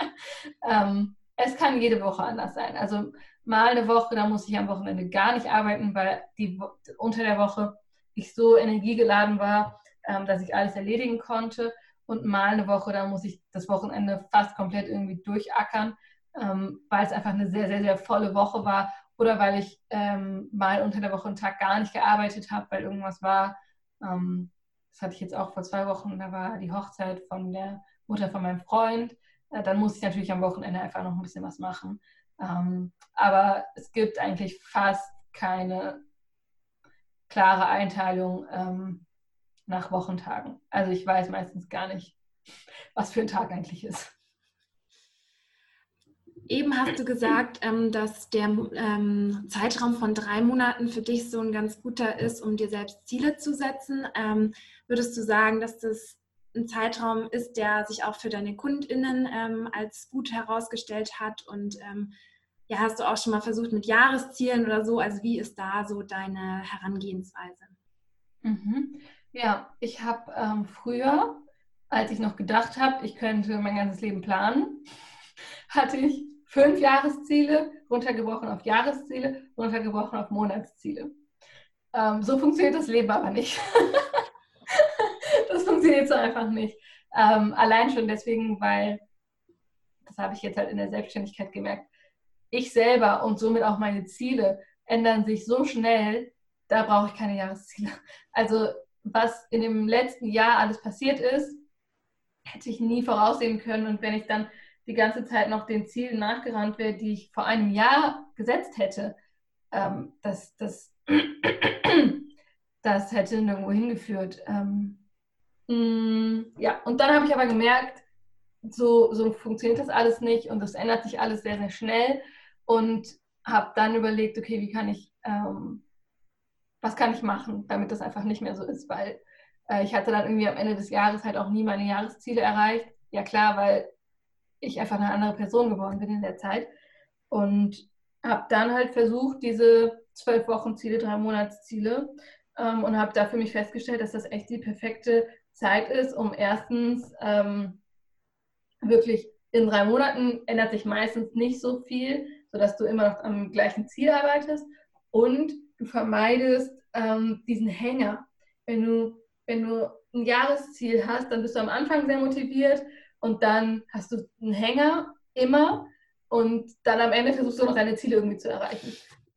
ähm, es kann jede Woche anders sein. Also mal eine Woche, da muss ich am Wochenende gar nicht arbeiten, weil die unter der Woche ich so energiegeladen war, ähm, dass ich alles erledigen konnte. Und mal eine Woche, da muss ich das Wochenende fast komplett irgendwie durchackern, ähm, weil es einfach eine sehr, sehr, sehr volle Woche war. Oder weil ich ähm, mal unter der Woche einen Tag gar nicht gearbeitet habe, weil irgendwas war. Ähm, das hatte ich jetzt auch vor zwei Wochen, da war die Hochzeit von der Mutter von meinem Freund. Äh, dann muss ich natürlich am Wochenende einfach noch ein bisschen was machen. Ähm, aber es gibt eigentlich fast keine klare Einteilung ähm, nach Wochentagen. Also ich weiß meistens gar nicht, was für ein Tag eigentlich ist. Eben hast du gesagt, ähm, dass der Zeitraum von drei Monaten für dich so ein ganz guter ist, um dir selbst Ziele zu setzen. Würdest du sagen, dass das ein Zeitraum ist, der sich auch für deine KundInnen ähm, als gut herausgestellt hat? Und ähm, ja, hast du auch schon mal versucht mit Jahreszielen oder so? Also wie ist da so deine Herangehensweise? Mhm. Ja, ich habe ähm, früher, als ich noch gedacht habe, ich könnte mein ganzes Leben planen, hatte ich fünf Jahresziele, runtergebrochen auf Jahresziele, runtergebrochen auf Monatsziele. Ähm, so funktioniert das Leben aber nicht. funktioniert so einfach nicht. Ähm, allein schon deswegen, weil, das habe ich jetzt halt in der Selbstständigkeit gemerkt, ich selber und somit auch meine Ziele ändern sich so schnell, da brauche ich keine Jahresziele. Also was in dem letzten Jahr alles passiert ist, hätte ich nie voraussehen können. Und wenn ich dann die ganze Zeit noch den Zielen nachgerannt wäre, die ich vor einem Jahr gesetzt hätte, ähm, das, das, das hätte nirgendwo hingeführt. Ähm, ja, und dann habe ich aber gemerkt, so, so funktioniert das alles nicht und das ändert sich alles sehr, sehr schnell und habe dann überlegt, okay, wie kann ich, ähm, was kann ich machen, damit das einfach nicht mehr so ist, weil äh, ich hatte dann irgendwie am Ende des Jahres halt auch nie meine Jahresziele erreicht. Ja klar, weil ich einfach eine andere Person geworden bin in der Zeit und habe dann halt versucht, diese zwölf Wochen Ziele, drei Monatsziele ähm, und habe da für mich festgestellt, dass das echt die perfekte Zeit ist, um erstens ähm, wirklich in drei Monaten ändert sich meistens nicht so viel, sodass du immer noch am gleichen Ziel arbeitest und du vermeidest ähm, diesen Hänger. Wenn du wenn du ein Jahresziel hast, dann bist du am Anfang sehr motiviert und dann hast du einen Hänger immer und dann am Ende versuchst du noch deine Ziele irgendwie zu erreichen.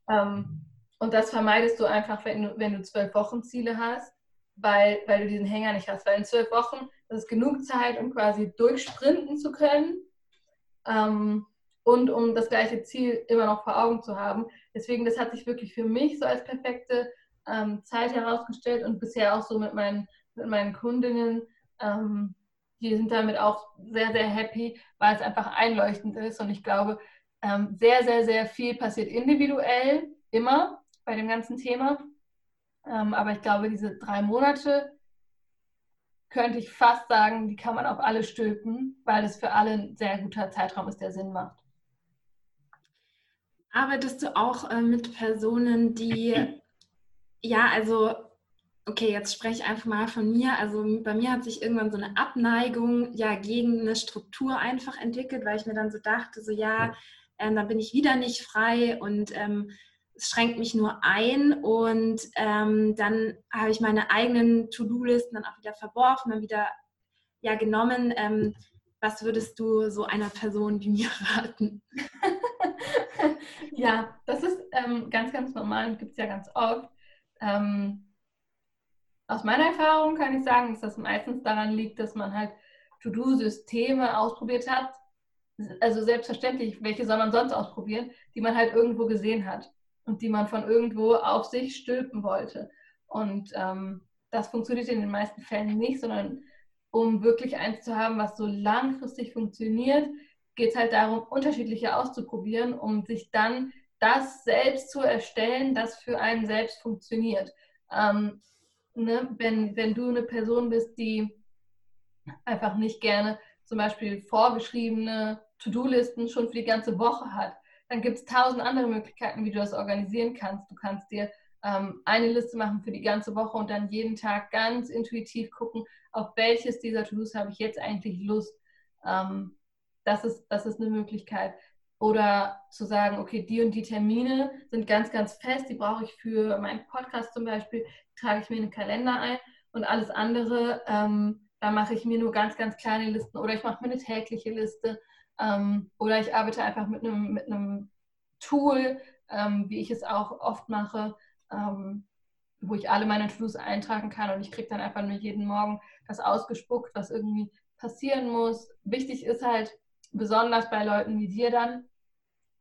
Ähm, und das vermeidest du einfach, wenn du, wenn du zwölf Wochen Ziele hast, weil, weil du diesen Hänger nicht hast. Weil in zwölf Wochen das ist genug Zeit, um quasi durchsprinten zu können ähm, und um das gleiche Ziel immer noch vor Augen zu haben. Deswegen, das hat sich wirklich für mich so als perfekte ähm, Zeit herausgestellt und bisher auch so mit meinen, mit meinen Kundinnen. Ähm, die sind damit auch sehr, sehr happy, weil es einfach einleuchtend ist. Und ich glaube, ähm, sehr, sehr, sehr viel passiert individuell immer bei dem ganzen Thema. Ähm, aber ich glaube, diese drei Monate könnte ich fast sagen, die kann man auf alle stülpen, weil es für alle ein sehr guter Zeitraum ist, der Sinn macht. Arbeitest du auch äh, mit Personen, die, ja, also, okay, jetzt spreche ich einfach mal von mir. Also bei mir hat sich irgendwann so eine Abneigung ja gegen eine Struktur einfach entwickelt, weil ich mir dann so dachte, so ja, äh, dann bin ich wieder nicht frei und ähm, es schränkt mich nur ein und ähm, dann habe ich meine eigenen To-Do-Listen dann auch wieder verworfen, dann wieder ja genommen. Ähm, was würdest du so einer Person wie mir raten? ja, das ist ähm, ganz, ganz normal und gibt es ja ganz oft. Ähm, aus meiner Erfahrung kann ich sagen, dass das meistens daran liegt, dass man halt To-Do-Systeme ausprobiert hat. Also selbstverständlich, welche soll man sonst ausprobieren, die man halt irgendwo gesehen hat und die man von irgendwo auf sich stülpen wollte. Und ähm, das funktioniert in den meisten Fällen nicht, sondern um wirklich eins zu haben, was so langfristig funktioniert, geht es halt darum, unterschiedliche auszuprobieren, um sich dann das selbst zu erstellen, das für einen selbst funktioniert. Ähm, ne? wenn, wenn du eine Person bist, die einfach nicht gerne zum Beispiel vorgeschriebene To-Do-Listen schon für die ganze Woche hat, dann gibt es tausend andere Möglichkeiten, wie du das organisieren kannst. Du kannst dir ähm, eine Liste machen für die ganze Woche und dann jeden Tag ganz intuitiv gucken, auf welches dieser To-Dos habe ich jetzt eigentlich Lust. Ähm, das, ist, das ist eine Möglichkeit. Oder zu sagen, okay, die und die Termine sind ganz, ganz fest, die brauche ich für meinen Podcast zum Beispiel, trage ich mir in den Kalender ein und alles andere, ähm, da mache ich mir nur ganz, ganz kleine Listen oder ich mache mir eine tägliche Liste ähm, oder ich arbeite einfach mit einem, mit Tool, ähm, wie ich es auch oft mache, ähm, wo ich alle meine To-Dos eintragen kann und ich kriege dann einfach nur jeden Morgen das ausgespuckt, was irgendwie passieren muss. Wichtig ist halt, besonders bei Leuten wie dir dann,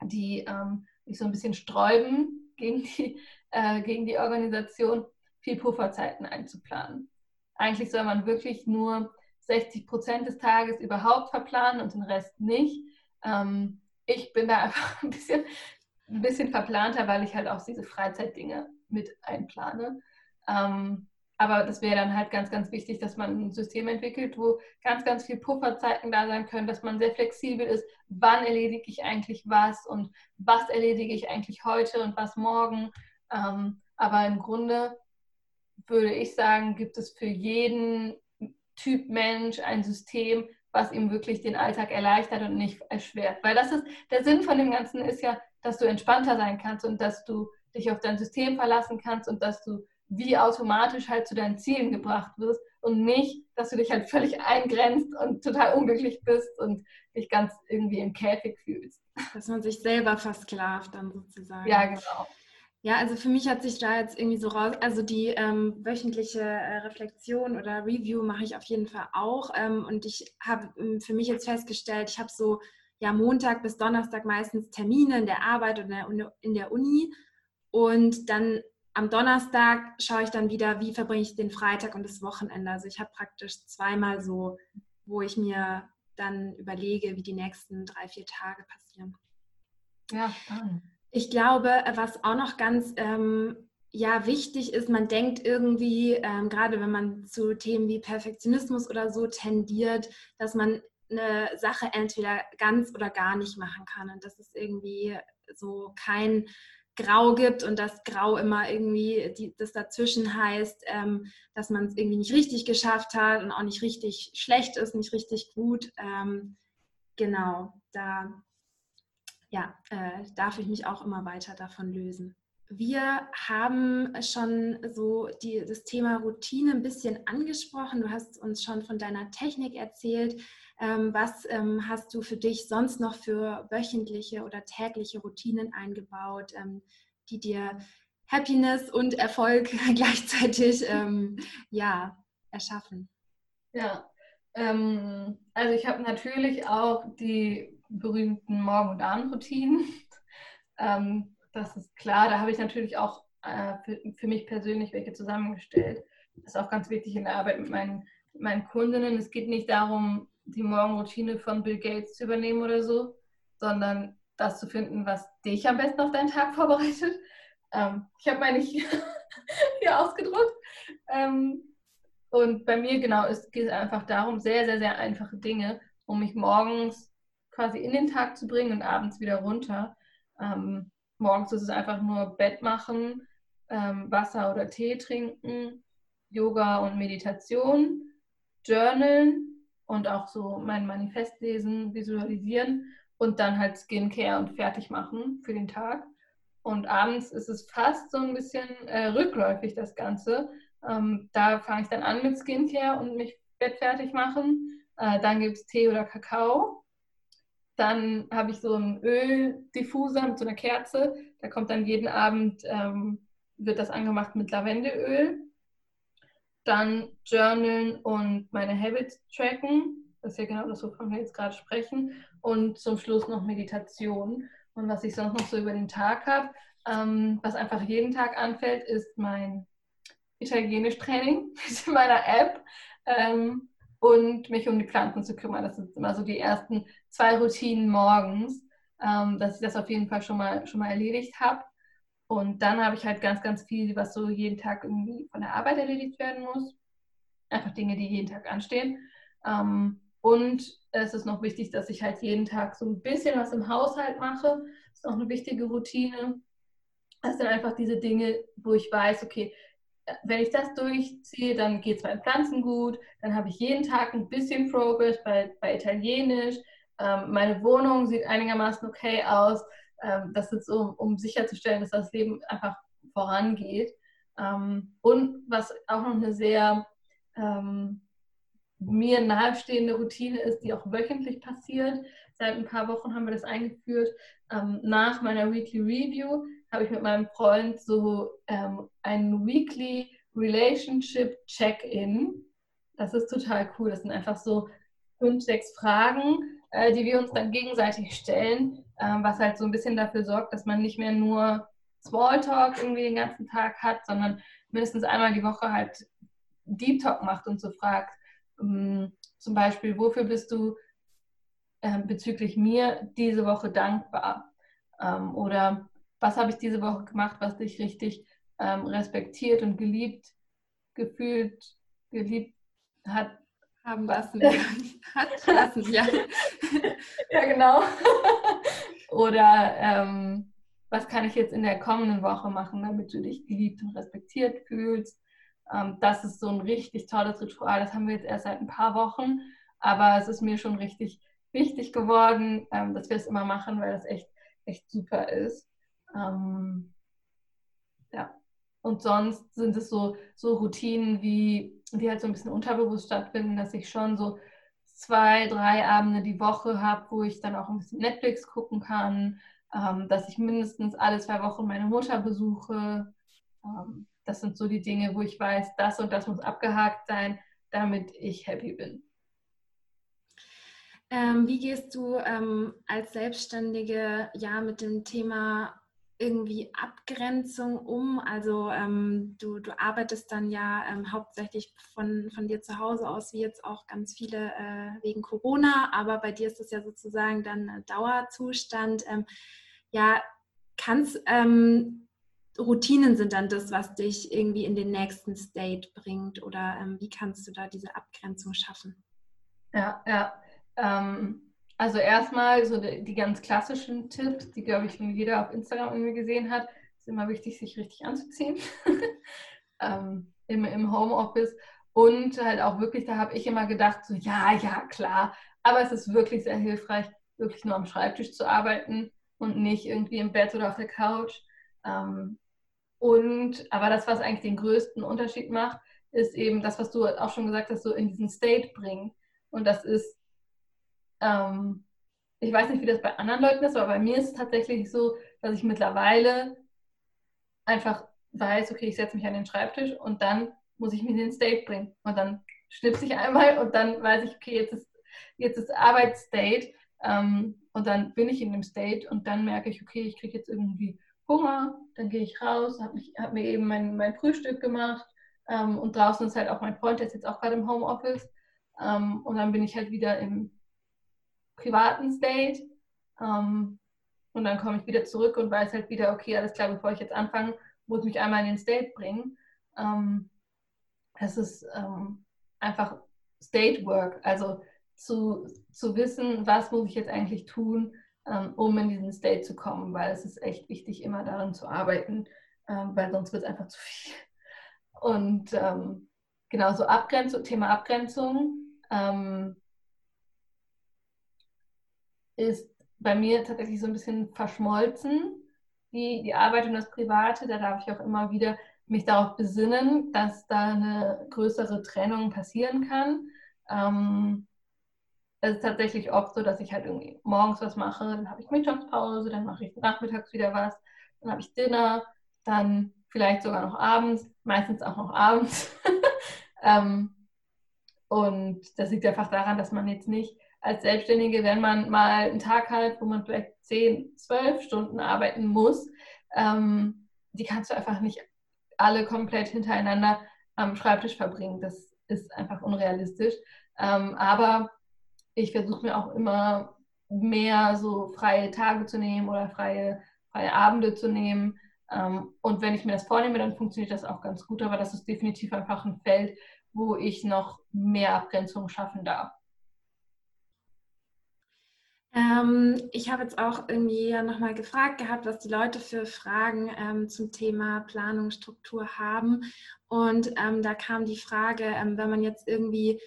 die ähm, sich so ein bisschen sträuben gegen die, äh, gegen die Organisation, viel Pufferzeiten einzuplanen. Eigentlich soll man wirklich nur 60 Prozent des Tages überhaupt verplanen und den Rest nicht. Ähm, ich bin da einfach ein bisschen, ein bisschen verplanter, weil ich halt auch diese Freizeitdinge mit einplane. Ähm, aber das wäre dann halt ganz, ganz wichtig, dass man ein System entwickelt, wo ganz, ganz viel Pufferzeiten da sein können, dass man sehr flexibel ist, wann erledige ich eigentlich was und was erledige ich eigentlich heute und was morgen. Ähm, aber im Grunde würde ich sagen, gibt es für jeden Typ Mensch, ein System, was ihm wirklich den Alltag erleichtert und nicht erschwert. Weil das ist, der Sinn von dem Ganzen ist ja, dass du entspannter sein kannst und dass du dich auf dein System verlassen kannst und dass du wie automatisch halt zu deinen Zielen gebracht wirst und nicht, dass du dich halt völlig eingrenzt und total unglücklich bist und dich ganz irgendwie im Käfig fühlst. Dass man sich selber versklavt dann sozusagen. Ja, genau. Ja, also für mich hat sich da jetzt irgendwie so raus, also die ähm, wöchentliche äh, Reflexion oder Review mache ich auf jeden Fall auch. Ähm, und ich habe ähm, für mich jetzt festgestellt, ich habe so ja Montag bis Donnerstag meistens Termine in der Arbeit oder in der Uni. Und dann am Donnerstag schaue ich dann wieder, wie verbringe ich den Freitag und das Wochenende. Also ich habe praktisch zweimal so, wo ich mir dann überlege, wie die nächsten drei, vier Tage passieren. Ja, spannend. Ich glaube, was auch noch ganz ähm, ja, wichtig ist, man denkt irgendwie, ähm, gerade wenn man zu Themen wie Perfektionismus oder so tendiert, dass man eine Sache entweder ganz oder gar nicht machen kann und dass es irgendwie so kein Grau gibt und das Grau immer irgendwie die, das dazwischen heißt, ähm, dass man es irgendwie nicht richtig geschafft hat und auch nicht richtig schlecht ist, nicht richtig gut. Ähm, genau, da ja, äh, darf ich mich auch immer weiter davon lösen. wir haben schon so die, das Thema Routine ein bisschen angesprochen. Du hast uns schon von deiner Technik erzählt. Ähm, was ähm, hast du für dich sonst noch für wöchentliche oder tägliche Routinen eingebaut, ähm, die dir Happiness und Erfolg gleichzeitig ähm, ja, erschaffen? Ja, ähm, also ich habe natürlich auch die berühmten Morgen- und Abendroutinen. Ähm, das ist klar. Da habe ich natürlich auch äh, für, für, mich persönlich welche zusammengestellt. Das ist auch ganz wichtig in der Arbeit mit meinen, mit meinen Kundinnen. Es geht nicht darum, die Morgenroutine von Bill Gates zu übernehmen oder so, sondern das zu finden, was dich am besten auf deinen Tag vorbereitet. Ähm, ich habe meine hier, hier ausgedruckt. Ähm, und bei mir genau es geht einfach darum, sehr, sehr, sehr einfache Dinge, um mich morgens quasi in den Tag zu bringen und abends wieder runter. Ähm, morgens ist es einfach nur Bett machen, ähm, Wasser oder Tee trinken, Yoga und Meditation, Journalen und auch so mein Manifest lesen, visualisieren und dann halt Skincare und fertig machen für den Tag. Und abends ist es fast so ein bisschen äh, rückläufig, das Ganze. Ähm, da fange ich dann an mit Skincare und mich bettfertig machen. Äh, dann gibt es Tee oder Kakao. Dann habe ich so einen Öldiffuser mit so einer Kerze. Da kommt dann jeden Abend, ähm, wird das angemacht mit Lavendelöl. Dann Journalen und meine Habits tracken. Das ist ja genau das, wovon wir jetzt gerade sprechen. Und zum Schluss noch Meditation. Und was ich sonst noch so über den Tag habe, ähm, was einfach jeden Tag anfällt, ist mein Italienisch-Training mit meiner App. Ähm, und mich um die Pflanzen zu kümmern. Das sind immer so die ersten zwei Routinen morgens, ähm, dass ich das auf jeden Fall schon mal, schon mal erledigt habe. Und dann habe ich halt ganz, ganz viel, was so jeden Tag irgendwie von der Arbeit erledigt werden muss. Einfach Dinge, die jeden Tag anstehen. Ähm, und es ist noch wichtig, dass ich halt jeden Tag so ein bisschen was im Haushalt mache. Das ist auch eine wichtige Routine. Das sind einfach diese Dinge, wo ich weiß, okay, wenn ich das durchziehe, dann geht es meinen Pflanzen gut, dann habe ich jeden Tag ein bisschen Progress bei, bei Italienisch. Ähm, meine Wohnung sieht einigermaßen okay aus. Ähm, das ist so, um sicherzustellen, dass das Leben einfach vorangeht. Ähm, und was auch noch eine sehr ähm, mir nahestehende Routine ist, die auch wöchentlich passiert. Seit ein paar Wochen haben wir das eingeführt. Ähm, nach meiner Weekly Review habe ich mit meinem Freund so ähm, einen Weekly Relationship Check-in. Das ist total cool. Das sind einfach so fünf, sechs Fragen, äh, die wir uns dann gegenseitig stellen, äh, was halt so ein bisschen dafür sorgt, dass man nicht mehr nur Smalltalk irgendwie den ganzen Tag hat, sondern mindestens einmal die Woche halt Deep Talk macht und so fragt, ähm, zum Beispiel, wofür bist du äh, bezüglich mir diese Woche dankbar? Ähm, oder was habe ich diese Woche gemacht, was dich richtig ähm, respektiert und geliebt, gefühlt, geliebt hat. Haben lassen. Hat lassen, ja. ja, genau. Oder ähm, was kann ich jetzt in der kommenden Woche machen, damit du dich geliebt und respektiert fühlst. Ähm, das ist so ein richtig tolles Ritual. Das haben wir jetzt erst seit ein paar Wochen, aber es ist mir schon richtig wichtig geworden, ähm, dass wir es immer machen, weil das echt, echt super ist. Ähm, ja. Und sonst sind es so, so Routinen, wie, die halt so ein bisschen unterbewusst stattfinden, dass ich schon so zwei, drei Abende die Woche habe, wo ich dann auch ein bisschen Netflix gucken kann, ähm, dass ich mindestens alle zwei Wochen meine Mutter besuche. Ähm, das sind so die Dinge, wo ich weiß, das und das muss abgehakt sein, damit ich happy bin. Ähm, wie gehst du ähm, als Selbstständige ja mit dem Thema irgendwie Abgrenzung um? Also ähm, du, du arbeitest dann ja ähm, hauptsächlich von, von dir zu Hause aus, wie jetzt auch ganz viele äh, wegen Corona, aber bei dir ist das ja sozusagen dann Dauerzustand. Ähm, ja, kannst ähm, Routinen sind dann das, was dich irgendwie in den nächsten State bringt oder ähm, wie kannst du da diese Abgrenzung schaffen? Ja, ja. Ähm, also erstmal so die, die, ganz klassischen Tipps, die, glaube ich, jeder auf Instagram irgendwie gesehen hat. Es ist immer wichtig, sich richtig anzuziehen ähm, im, im Homeoffice. Und halt auch wirklich, da habe ich immer gedacht, so ja, ja, klar. Aber es ist wirklich sehr hilfreich, wirklich nur am Schreibtisch zu arbeiten und nicht irgendwie im Bett oder auf der Couch. Ähm, und aber das, was eigentlich den größten Unterschied macht, ist eben das, was du auch schon gesagt hast, so in diesen State bringen. Und das ist, ähm, ich weiß nicht, wie das bei anderen Leuten ist, aber bei mir ist es tatsächlich so, dass ich mittlerweile einfach weiß, okay, ich setze mich an den Schreibtisch und dann muss ich mich in den State bringen. Und dann schnipse ich einmal und dann weiß ich, okay, jetzt ist, jetzt ist Arbeitsstate. Ähm, und dann bin ich in dem State und dann merke ich, okay, ich kriege jetzt irgendwie Hunger, dann gehe ich raus, habe hab mir eben mein, mein Frühstück gemacht ähm, und draußen ist halt auch mein Freund, der ist jetzt auch gerade im Homeoffice ähm, und dann bin ich halt wieder im privaten State ähm, und dann komme ich wieder zurück und weiß halt wieder, okay, alles klar, bevor ich jetzt anfange, muss ich mich einmal in den State bringen. Ähm, es ist ähm, einfach State Work, also zu, zu wissen, was muss ich jetzt eigentlich tun, ähm, um in diesen State zu kommen, weil es ist echt wichtig, immer daran zu arbeiten, ähm, weil sonst wird es einfach zu viel. Und ähm, genau so Abgrenzung, Thema Abgrenzung ähm, ist bei mir tatsächlich so ein bisschen verschmolzen, die, die Arbeit und das Private. Da darf ich auch immer wieder mich darauf besinnen, dass da eine größere Trennung passieren kann. Ähm, es ist tatsächlich oft so, dass ich halt irgendwie morgens was mache, dann habe ich Mittagspause, dann mache ich nachmittags wieder was, dann habe ich Dinner, dann vielleicht sogar noch abends, meistens auch noch abends. ähm, und das liegt einfach daran, dass man jetzt nicht als Selbstständige, wenn man mal einen Tag hat, wo man vielleicht 10, 12 Stunden arbeiten muss, ähm, die kannst du einfach nicht alle komplett hintereinander am Schreibtisch verbringen. Das ist einfach unrealistisch. Ähm, aber ich versuche mir auch immer mehr so freie Tage zu nehmen oder freie, freie Abende zu nehmen. Ähm, und wenn ich mir das vornehme, dann funktioniert das auch ganz gut. Aber das ist definitiv einfach ein Feld, wo ich noch mehr Abgrenzung schaffen darf. Ähm, ich habe jetzt auch irgendwie nochmal gefragt gehabt, was die Leute für Fragen ähm, zum Thema Planungsstruktur haben. Und ähm, da kam die Frage, ähm, wenn man jetzt irgendwie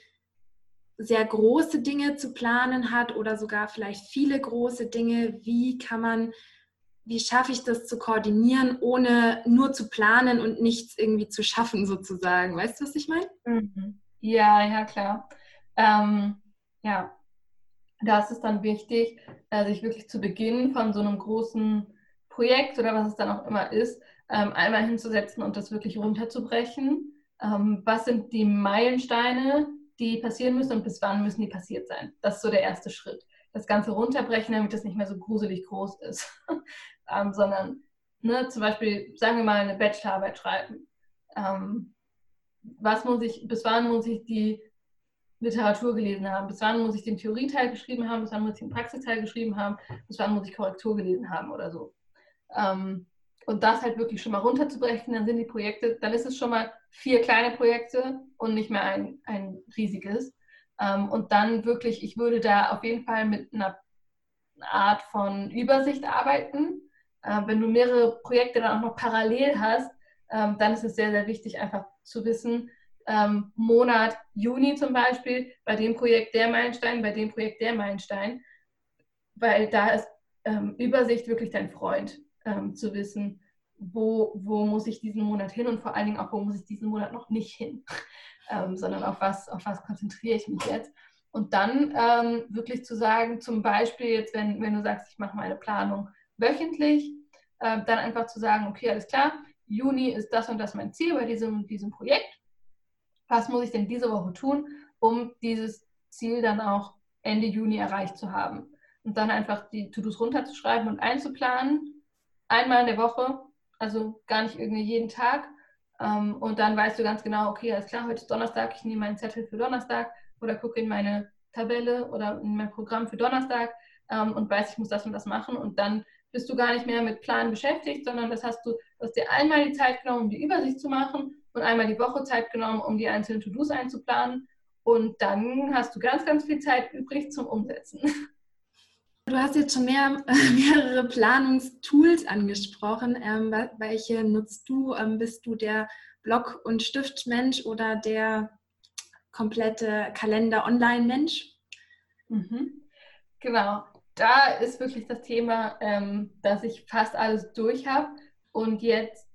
sehr große Dinge zu planen hat oder sogar vielleicht viele große Dinge, wie kann man, wie schaffe ich das zu koordinieren, ohne nur zu planen und nichts irgendwie zu schaffen sozusagen? Weißt du, was ich meine? Mhm. Ja, ja, klar. Ähm, ja, da ist es dann wichtig, äh, sich wirklich zu Beginn von so einem großen Projekt oder was es dann auch immer ist, ähm, einmal hinzusetzen und das wirklich runterzubrechen. Ähm, was sind die Meilensteine, die passieren müssen und bis wann müssen die passiert sein. Das ist so der erste Schritt. Das Ganze runterbrechen, damit es nicht mehr so gruselig groß ist, ähm, sondern ne, zum Beispiel, sagen wir mal, eine Bachelorarbeit schreiben. Was muss ich, bis wann muss ich die Literatur gelesen haben, bis wann muss ich den Theorieteil geschrieben haben, bis wann muss ich den Praxisteil geschrieben haben, bis wann muss ich Korrektur gelesen haben oder so. Ähm, und das halt wirklich schon mal runterzubrechen, dann sind die Projekte, dann ist es schon mal vier kleine Projekte und nicht mehr ein, ein riesiges. Ähm, und dann wirklich, ich würde da auf jeden Fall mit einer Art von Übersicht arbeiten. Äh, wenn du mehrere Projekte dann auch noch parallel hast, ähm, dann ist es sehr, sehr wichtig, einfach zu wissen, ähm, Monat Juni zum Beispiel, bei dem Projekt der Meilenstein, bei dem Projekt der Meilenstein, weil da ist ähm, Übersicht wirklich dein Freund ähm, zu wissen, wo, wo muss ich diesen Monat hin und vor allen Dingen auch, wo muss ich diesen Monat noch nicht hin, ähm, sondern auf was, auf was konzentriere ich mich jetzt. Und dann ähm, wirklich zu sagen, zum Beispiel jetzt, wenn, wenn du sagst, ich mache meine Planung wöchentlich, äh, dann einfach zu sagen, okay, alles klar, Juni ist das und das mein Ziel bei diesem, diesem Projekt. Was muss ich denn diese Woche tun, um dieses Ziel dann auch Ende Juni erreicht zu haben? Und dann einfach die To-Dos runterzuschreiben und einzuplanen einmal in der Woche, also gar nicht irgendwie jeden Tag. Ähm, und dann weißt du ganz genau, okay, alles klar, heute ist Donnerstag, ich nehme meinen Zettel für Donnerstag oder gucke in meine Tabelle oder in mein Programm für Donnerstag ähm, und weiß, ich muss das und das machen. Und dann bist du gar nicht mehr mit Planen beschäftigt, sondern das hast du, du hast dir einmal die Zeit genommen, um die Übersicht zu machen und einmal die Woche Zeit genommen, um die einzelnen To-Dos einzuplanen. Und dann hast du ganz, ganz viel Zeit übrig zum Umsetzen. Du hast jetzt schon mehr, mehrere Planungstools angesprochen. Ähm, welche nutzt du? Ähm, bist du der Block- und Stiftmensch oder der komplette Kalender-Online-Mensch? Mhm. Genau, da ist wirklich das Thema, ähm, dass ich fast alles durch habe und jetzt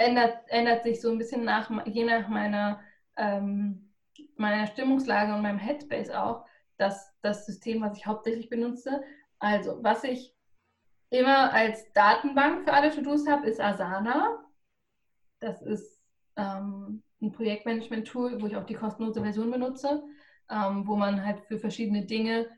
ändert, ändert sich so ein bisschen nach, je nach meiner, ähm, meiner Stimmungslage und meinem Headspace auch, das, das System, was ich hauptsächlich benutze. Also, was ich immer als Datenbank für alle To-Dos habe, ist Asana. Das ist ähm, ein Projektmanagement-Tool, wo ich auch die kostenlose Version benutze, ähm, wo man halt für verschiedene Dinge,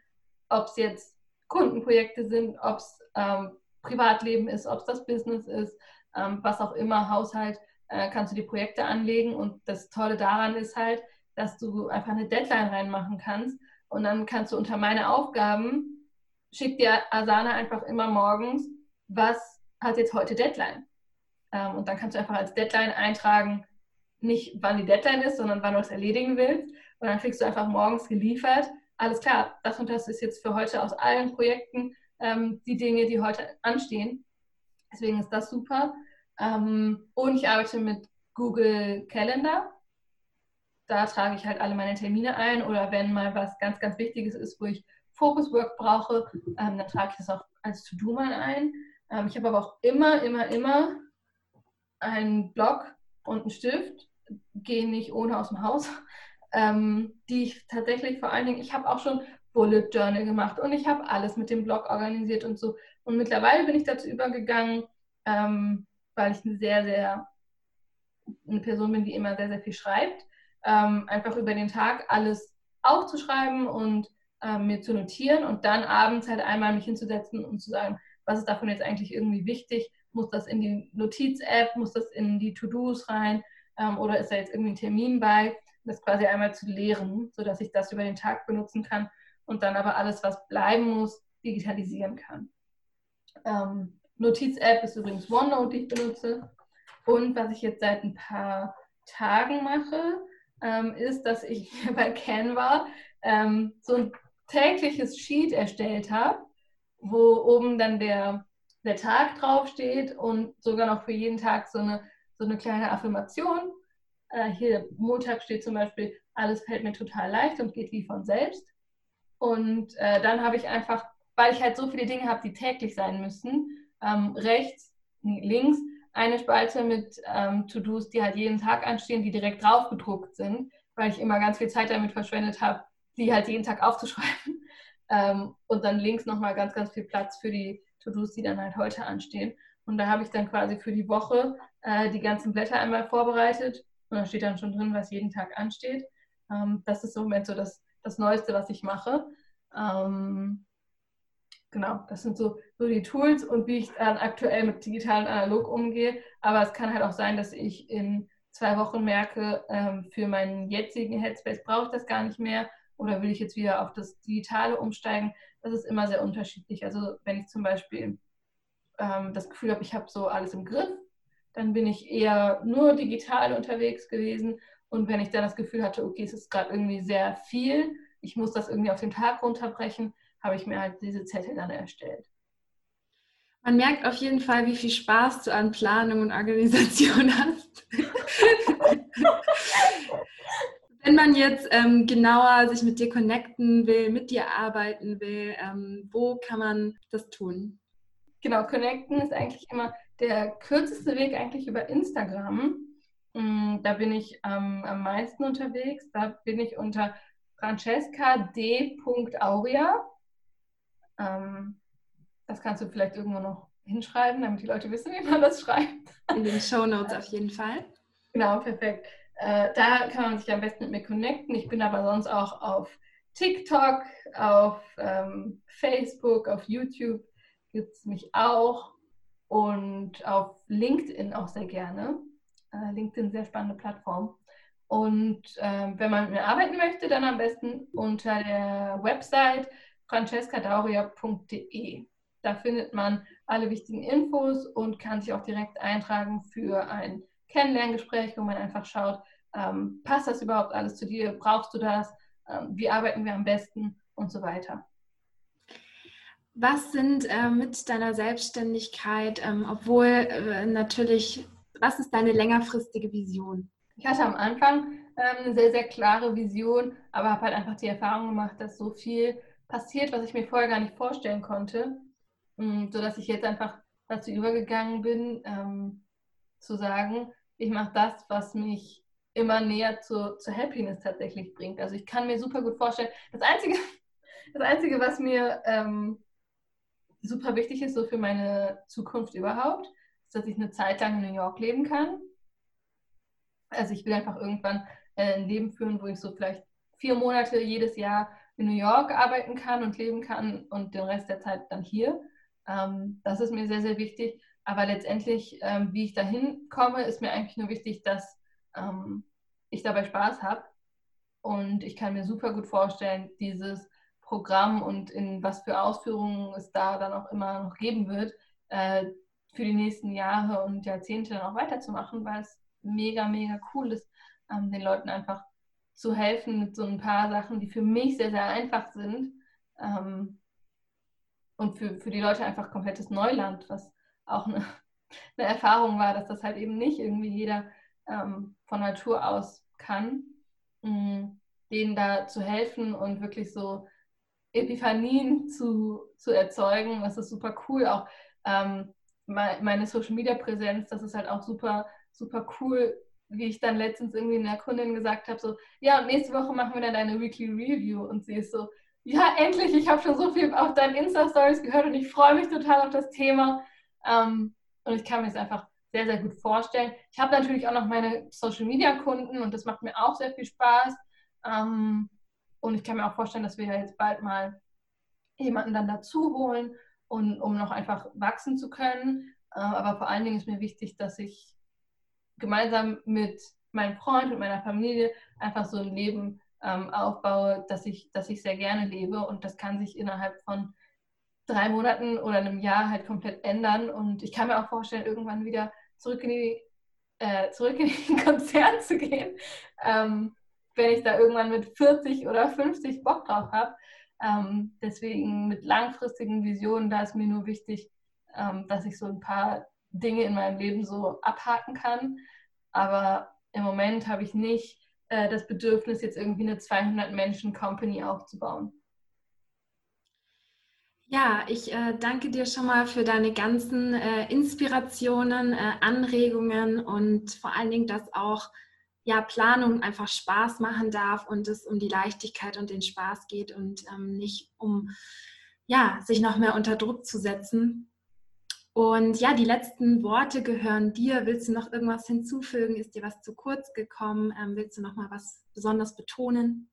ob es jetzt Kundenprojekte sind, ob es ähm, Privatleben ist, ob es das Business ist, ähm, was auch immer, Haushalt, äh, kannst du die Projekte anlegen. Und das Tolle daran ist halt, dass du einfach eine Deadline reinmachen kannst. Und dann kannst du unter meine Aufgaben, schickt dir Asana einfach immer morgens, was hat jetzt heute Deadline. Ähm, und dann kannst du einfach als Deadline eintragen, nicht wann die Deadline ist, sondern wann du es erledigen willst. Und dann kriegst du einfach morgens geliefert, alles klar, das und das ist jetzt für heute aus allen Projekten ähm, die Dinge, die heute anstehen. Deswegen ist das super. Ähm, und ich arbeite mit Google Calendar. Da trage ich halt alle meine Termine ein oder wenn mal was ganz, ganz Wichtiges ist, wo ich Focus-Work brauche, ähm, dann trage ich das auch als To-Do mal ein. Ähm, ich habe aber auch immer, immer, immer einen Block und einen Stift. Gehe nicht ohne aus dem Haus. Ähm, die ich tatsächlich vor allen Dingen, ich habe auch schon Bullet Journal gemacht und ich habe alles mit dem Blog organisiert und so. Und mittlerweile bin ich dazu übergegangen, ähm, weil ich eine sehr, sehr eine Person bin, die immer sehr, sehr viel schreibt, ähm, einfach über den Tag alles aufzuschreiben und ähm, mir zu notieren und dann abends halt einmal mich hinzusetzen und zu sagen, was ist davon jetzt eigentlich irgendwie wichtig? Muss das in die Notiz-App, muss das in die To-Dos rein ähm, oder ist da jetzt irgendwie ein Termin bei? Das quasi einmal zu leeren, sodass ich das über den Tag benutzen kann und dann aber alles, was bleiben muss, digitalisieren kann. Ähm, Notiz-App ist übrigens OneNote, die ich benutze. Und was ich jetzt seit ein paar Tagen mache, ähm, ist, dass ich bei Canva ähm, so ein tägliches Sheet erstellt habe, wo oben dann der, der Tag draufsteht und sogar noch für jeden Tag so eine, so eine kleine Affirmation. Äh, hier Montag steht zum Beispiel, alles fällt mir total leicht und geht wie von selbst. Und äh, dann habe ich einfach, weil ich halt so viele Dinge habe, die täglich sein müssen, ähm, rechts, links eine Spalte mit ähm, To-Dos, die halt jeden Tag anstehen, die direkt drauf gedruckt sind, weil ich immer ganz viel Zeit damit verschwendet habe, die halt jeden Tag aufzuschreiben. Ähm, und dann links nochmal ganz, ganz viel Platz für die To-Dos, die dann halt heute anstehen. Und da habe ich dann quasi für die Woche äh, die ganzen Blätter einmal vorbereitet. Und da steht dann schon drin, was jeden Tag ansteht. Ähm, das ist im Moment so das das Neueste, was ich mache. Ähm, genau, das sind so, so die Tools und wie ich dann aktuell mit digital und analog umgehe. Aber es kann halt auch sein, dass ich in zwei Wochen merke, ähm, für meinen jetzigen Headspace brauche ich das gar nicht mehr oder will ich jetzt wieder auf das Digitale umsteigen. Das ist immer sehr unterschiedlich. Also wenn ich zum Beispiel ähm, das Gefühl habe, ich habe so alles im Griff, dann bin ich eher nur digital unterwegs gewesen und wenn ich dann das Gefühl hatte, okay, es ist gerade irgendwie sehr viel, ich muss das irgendwie auf den Tag runterbrechen, habe ich mir halt diese Zettel dann erstellt. Man merkt auf jeden Fall, wie viel Spaß du an Planung und Organisation hast. Wenn man jetzt ähm, genauer sich mit dir connecten will, mit dir arbeiten will, ähm, wo kann man das tun? Genau, connecten ist eigentlich immer der kürzeste Weg eigentlich über Instagram. Mm, da bin ich ähm, am meisten unterwegs. Da bin ich unter Francesca D. Aurea. Ähm, das kannst du vielleicht irgendwo noch hinschreiben, damit die Leute wissen, wie man das schreibt. In den Show Notes auf jeden Fall. Genau, perfekt. Äh, da kann man sich am besten mit mir connecten. Ich bin aber sonst auch auf TikTok, auf ähm, Facebook, auf YouTube gibt es mich auch und auf LinkedIn auch sehr gerne. Äh, LinkedIn sehr spannende Plattform. Und äh, wenn man mit mir arbeiten möchte, dann am besten unter der Website francescadauria.de. Da findet man alle wichtigen Infos und kann sich auch direkt eintragen für ein Kennenlerngespräch, wo man einfach schaut, ähm, passt das überhaupt alles zu dir? Brauchst du das? Ähm, wie arbeiten wir am besten? Und so weiter. Was sind äh, mit deiner Selbstständigkeit, ähm, obwohl äh, natürlich was ist deine längerfristige Vision? Ich hatte am Anfang ähm, eine sehr, sehr klare Vision, aber habe halt einfach die Erfahrung gemacht, dass so viel passiert, was ich mir vorher gar nicht vorstellen konnte, mm, sodass ich jetzt einfach dazu übergegangen bin, ähm, zu sagen, ich mache das, was mich immer näher zur, zur Happiness tatsächlich bringt. Also ich kann mir super gut vorstellen, das Einzige, das Einzige was mir ähm, super wichtig ist, so für meine Zukunft überhaupt, ist, dass ich eine Zeit lang in New York leben kann. Also ich will einfach irgendwann äh, ein Leben führen, wo ich so vielleicht vier Monate jedes Jahr in New York arbeiten kann und leben kann und den Rest der Zeit dann hier. Ähm, das ist mir sehr, sehr wichtig. Aber letztendlich, ähm, wie ich dahin komme, ist mir eigentlich nur wichtig, dass ähm, ich dabei Spaß habe. Und ich kann mir super gut vorstellen, dieses Programm und in was für Ausführungen es da dann auch immer noch geben wird, äh, für die nächsten Jahre und Jahrzehnte dann auch weiterzumachen, weil es mega, mega cool ist, ähm, den Leuten einfach zu helfen mit so ein paar Sachen, die für mich sehr, sehr einfach sind. Ähm, und für, für die Leute einfach komplettes Neuland, was auch eine, eine Erfahrung war, dass das halt eben nicht irgendwie jeder ähm, von Natur aus kann, mh, denen da zu helfen und wirklich so Epiphanien zu, zu erzeugen. Das ist super cool. Auch ähm, meine Social Media Präsenz, das ist halt auch super, super cool, wie ich dann letztens irgendwie einer Kundin gesagt habe, so, ja, und nächste Woche machen wir dann eine Weekly Review. Und sie ist so, ja, endlich, ich habe schon so viel auf deinen Insta-Stories gehört und ich freue mich total auf das Thema. Ähm, und ich kann mir es einfach sehr, sehr gut vorstellen. Ich habe natürlich auch noch meine Social-Media-Kunden und das macht mir auch sehr viel Spaß. Ähm, und ich kann mir auch vorstellen, dass wir ja jetzt bald mal jemanden dann dazu holen, und, um noch einfach wachsen zu können. Äh, aber vor allen Dingen ist mir wichtig, dass ich gemeinsam mit meinem Freund und meiner Familie einfach so ein Leben ähm, aufbaue, das ich, das ich sehr gerne lebe. Und das kann sich innerhalb von drei Monaten oder einem Jahr halt komplett ändern. Und ich kann mir auch vorstellen, irgendwann wieder zurück in die äh, zurück in den Konzern zu gehen, ähm, wenn ich da irgendwann mit 40 oder 50 Bock drauf habe. Ähm, deswegen mit langfristigen Visionen, da ist mir nur wichtig, ähm, dass ich so ein paar Dinge in meinem Leben so abhaken kann. Aber im Moment habe ich nicht äh, das Bedürfnis, jetzt irgendwie eine 200-Menschen-Company aufzubauen. Ja, ich äh, danke dir schon mal für deine ganzen äh, Inspirationen, äh, Anregungen und vor allen Dingen, dass auch ja, Planung einfach Spaß machen darf und es um die Leichtigkeit und den Spaß geht und ähm, nicht um ja, sich noch mehr unter Druck zu setzen. Und ja, die letzten Worte gehören dir. Willst du noch irgendwas hinzufügen? Ist dir was zu kurz gekommen? Ähm, willst du noch mal was besonders betonen?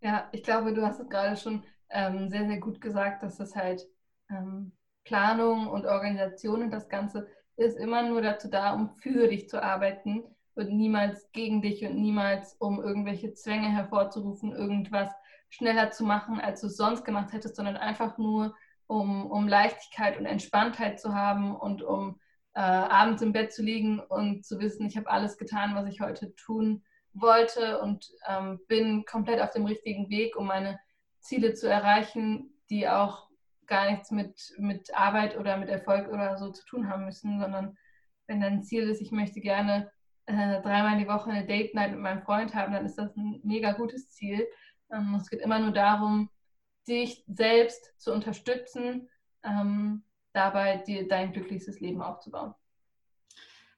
Ja, ich glaube, du hast es gerade schon ähm, sehr, sehr gut gesagt, dass das halt ähm, Planung und Organisation und das Ganze ist immer nur dazu da, um für dich zu arbeiten und niemals gegen dich und niemals um irgendwelche Zwänge hervorzurufen, irgendwas schneller zu machen, als du es sonst gemacht hättest, sondern einfach nur, um, um Leichtigkeit und Entspanntheit zu haben und um äh, abends im Bett zu liegen und zu wissen, ich habe alles getan, was ich heute tun wollte und ähm, bin komplett auf dem richtigen Weg, um meine Ziele zu erreichen, die auch gar nichts mit, mit Arbeit oder mit Erfolg oder so zu tun haben müssen, sondern wenn dein Ziel ist, ich möchte gerne äh, dreimal die Woche eine Date Night mit meinem Freund haben, dann ist das ein mega gutes Ziel. Ähm, es geht immer nur darum, dich selbst zu unterstützen, ähm, dabei dir dein glücklichstes Leben aufzubauen.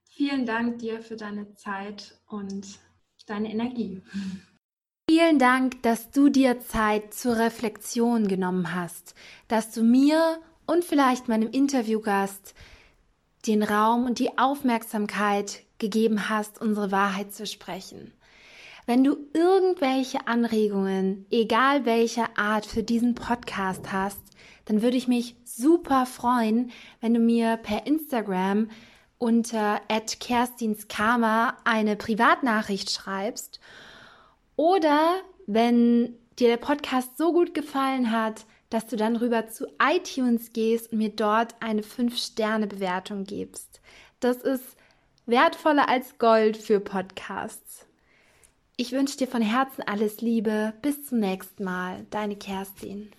Vielen Dank dir für deine Zeit und deine Energie. Vielen Dank, dass du dir Zeit zur Reflexion genommen hast, dass du mir und vielleicht meinem Interviewgast den Raum und die Aufmerksamkeit gegeben hast, unsere Wahrheit zu sprechen. Wenn du irgendwelche Anregungen, egal welcher Art, für diesen Podcast hast, dann würde ich mich super freuen, wenn du mir per Instagram unter @kerstinskarma eine Privatnachricht schreibst oder wenn dir der Podcast so gut gefallen hat, dass du dann rüber zu iTunes gehst und mir dort eine 5-Sterne-Bewertung gibst. Das ist wertvoller als Gold für Podcasts. Ich wünsche dir von Herzen alles Liebe. Bis zum nächsten Mal. Deine Kerstin.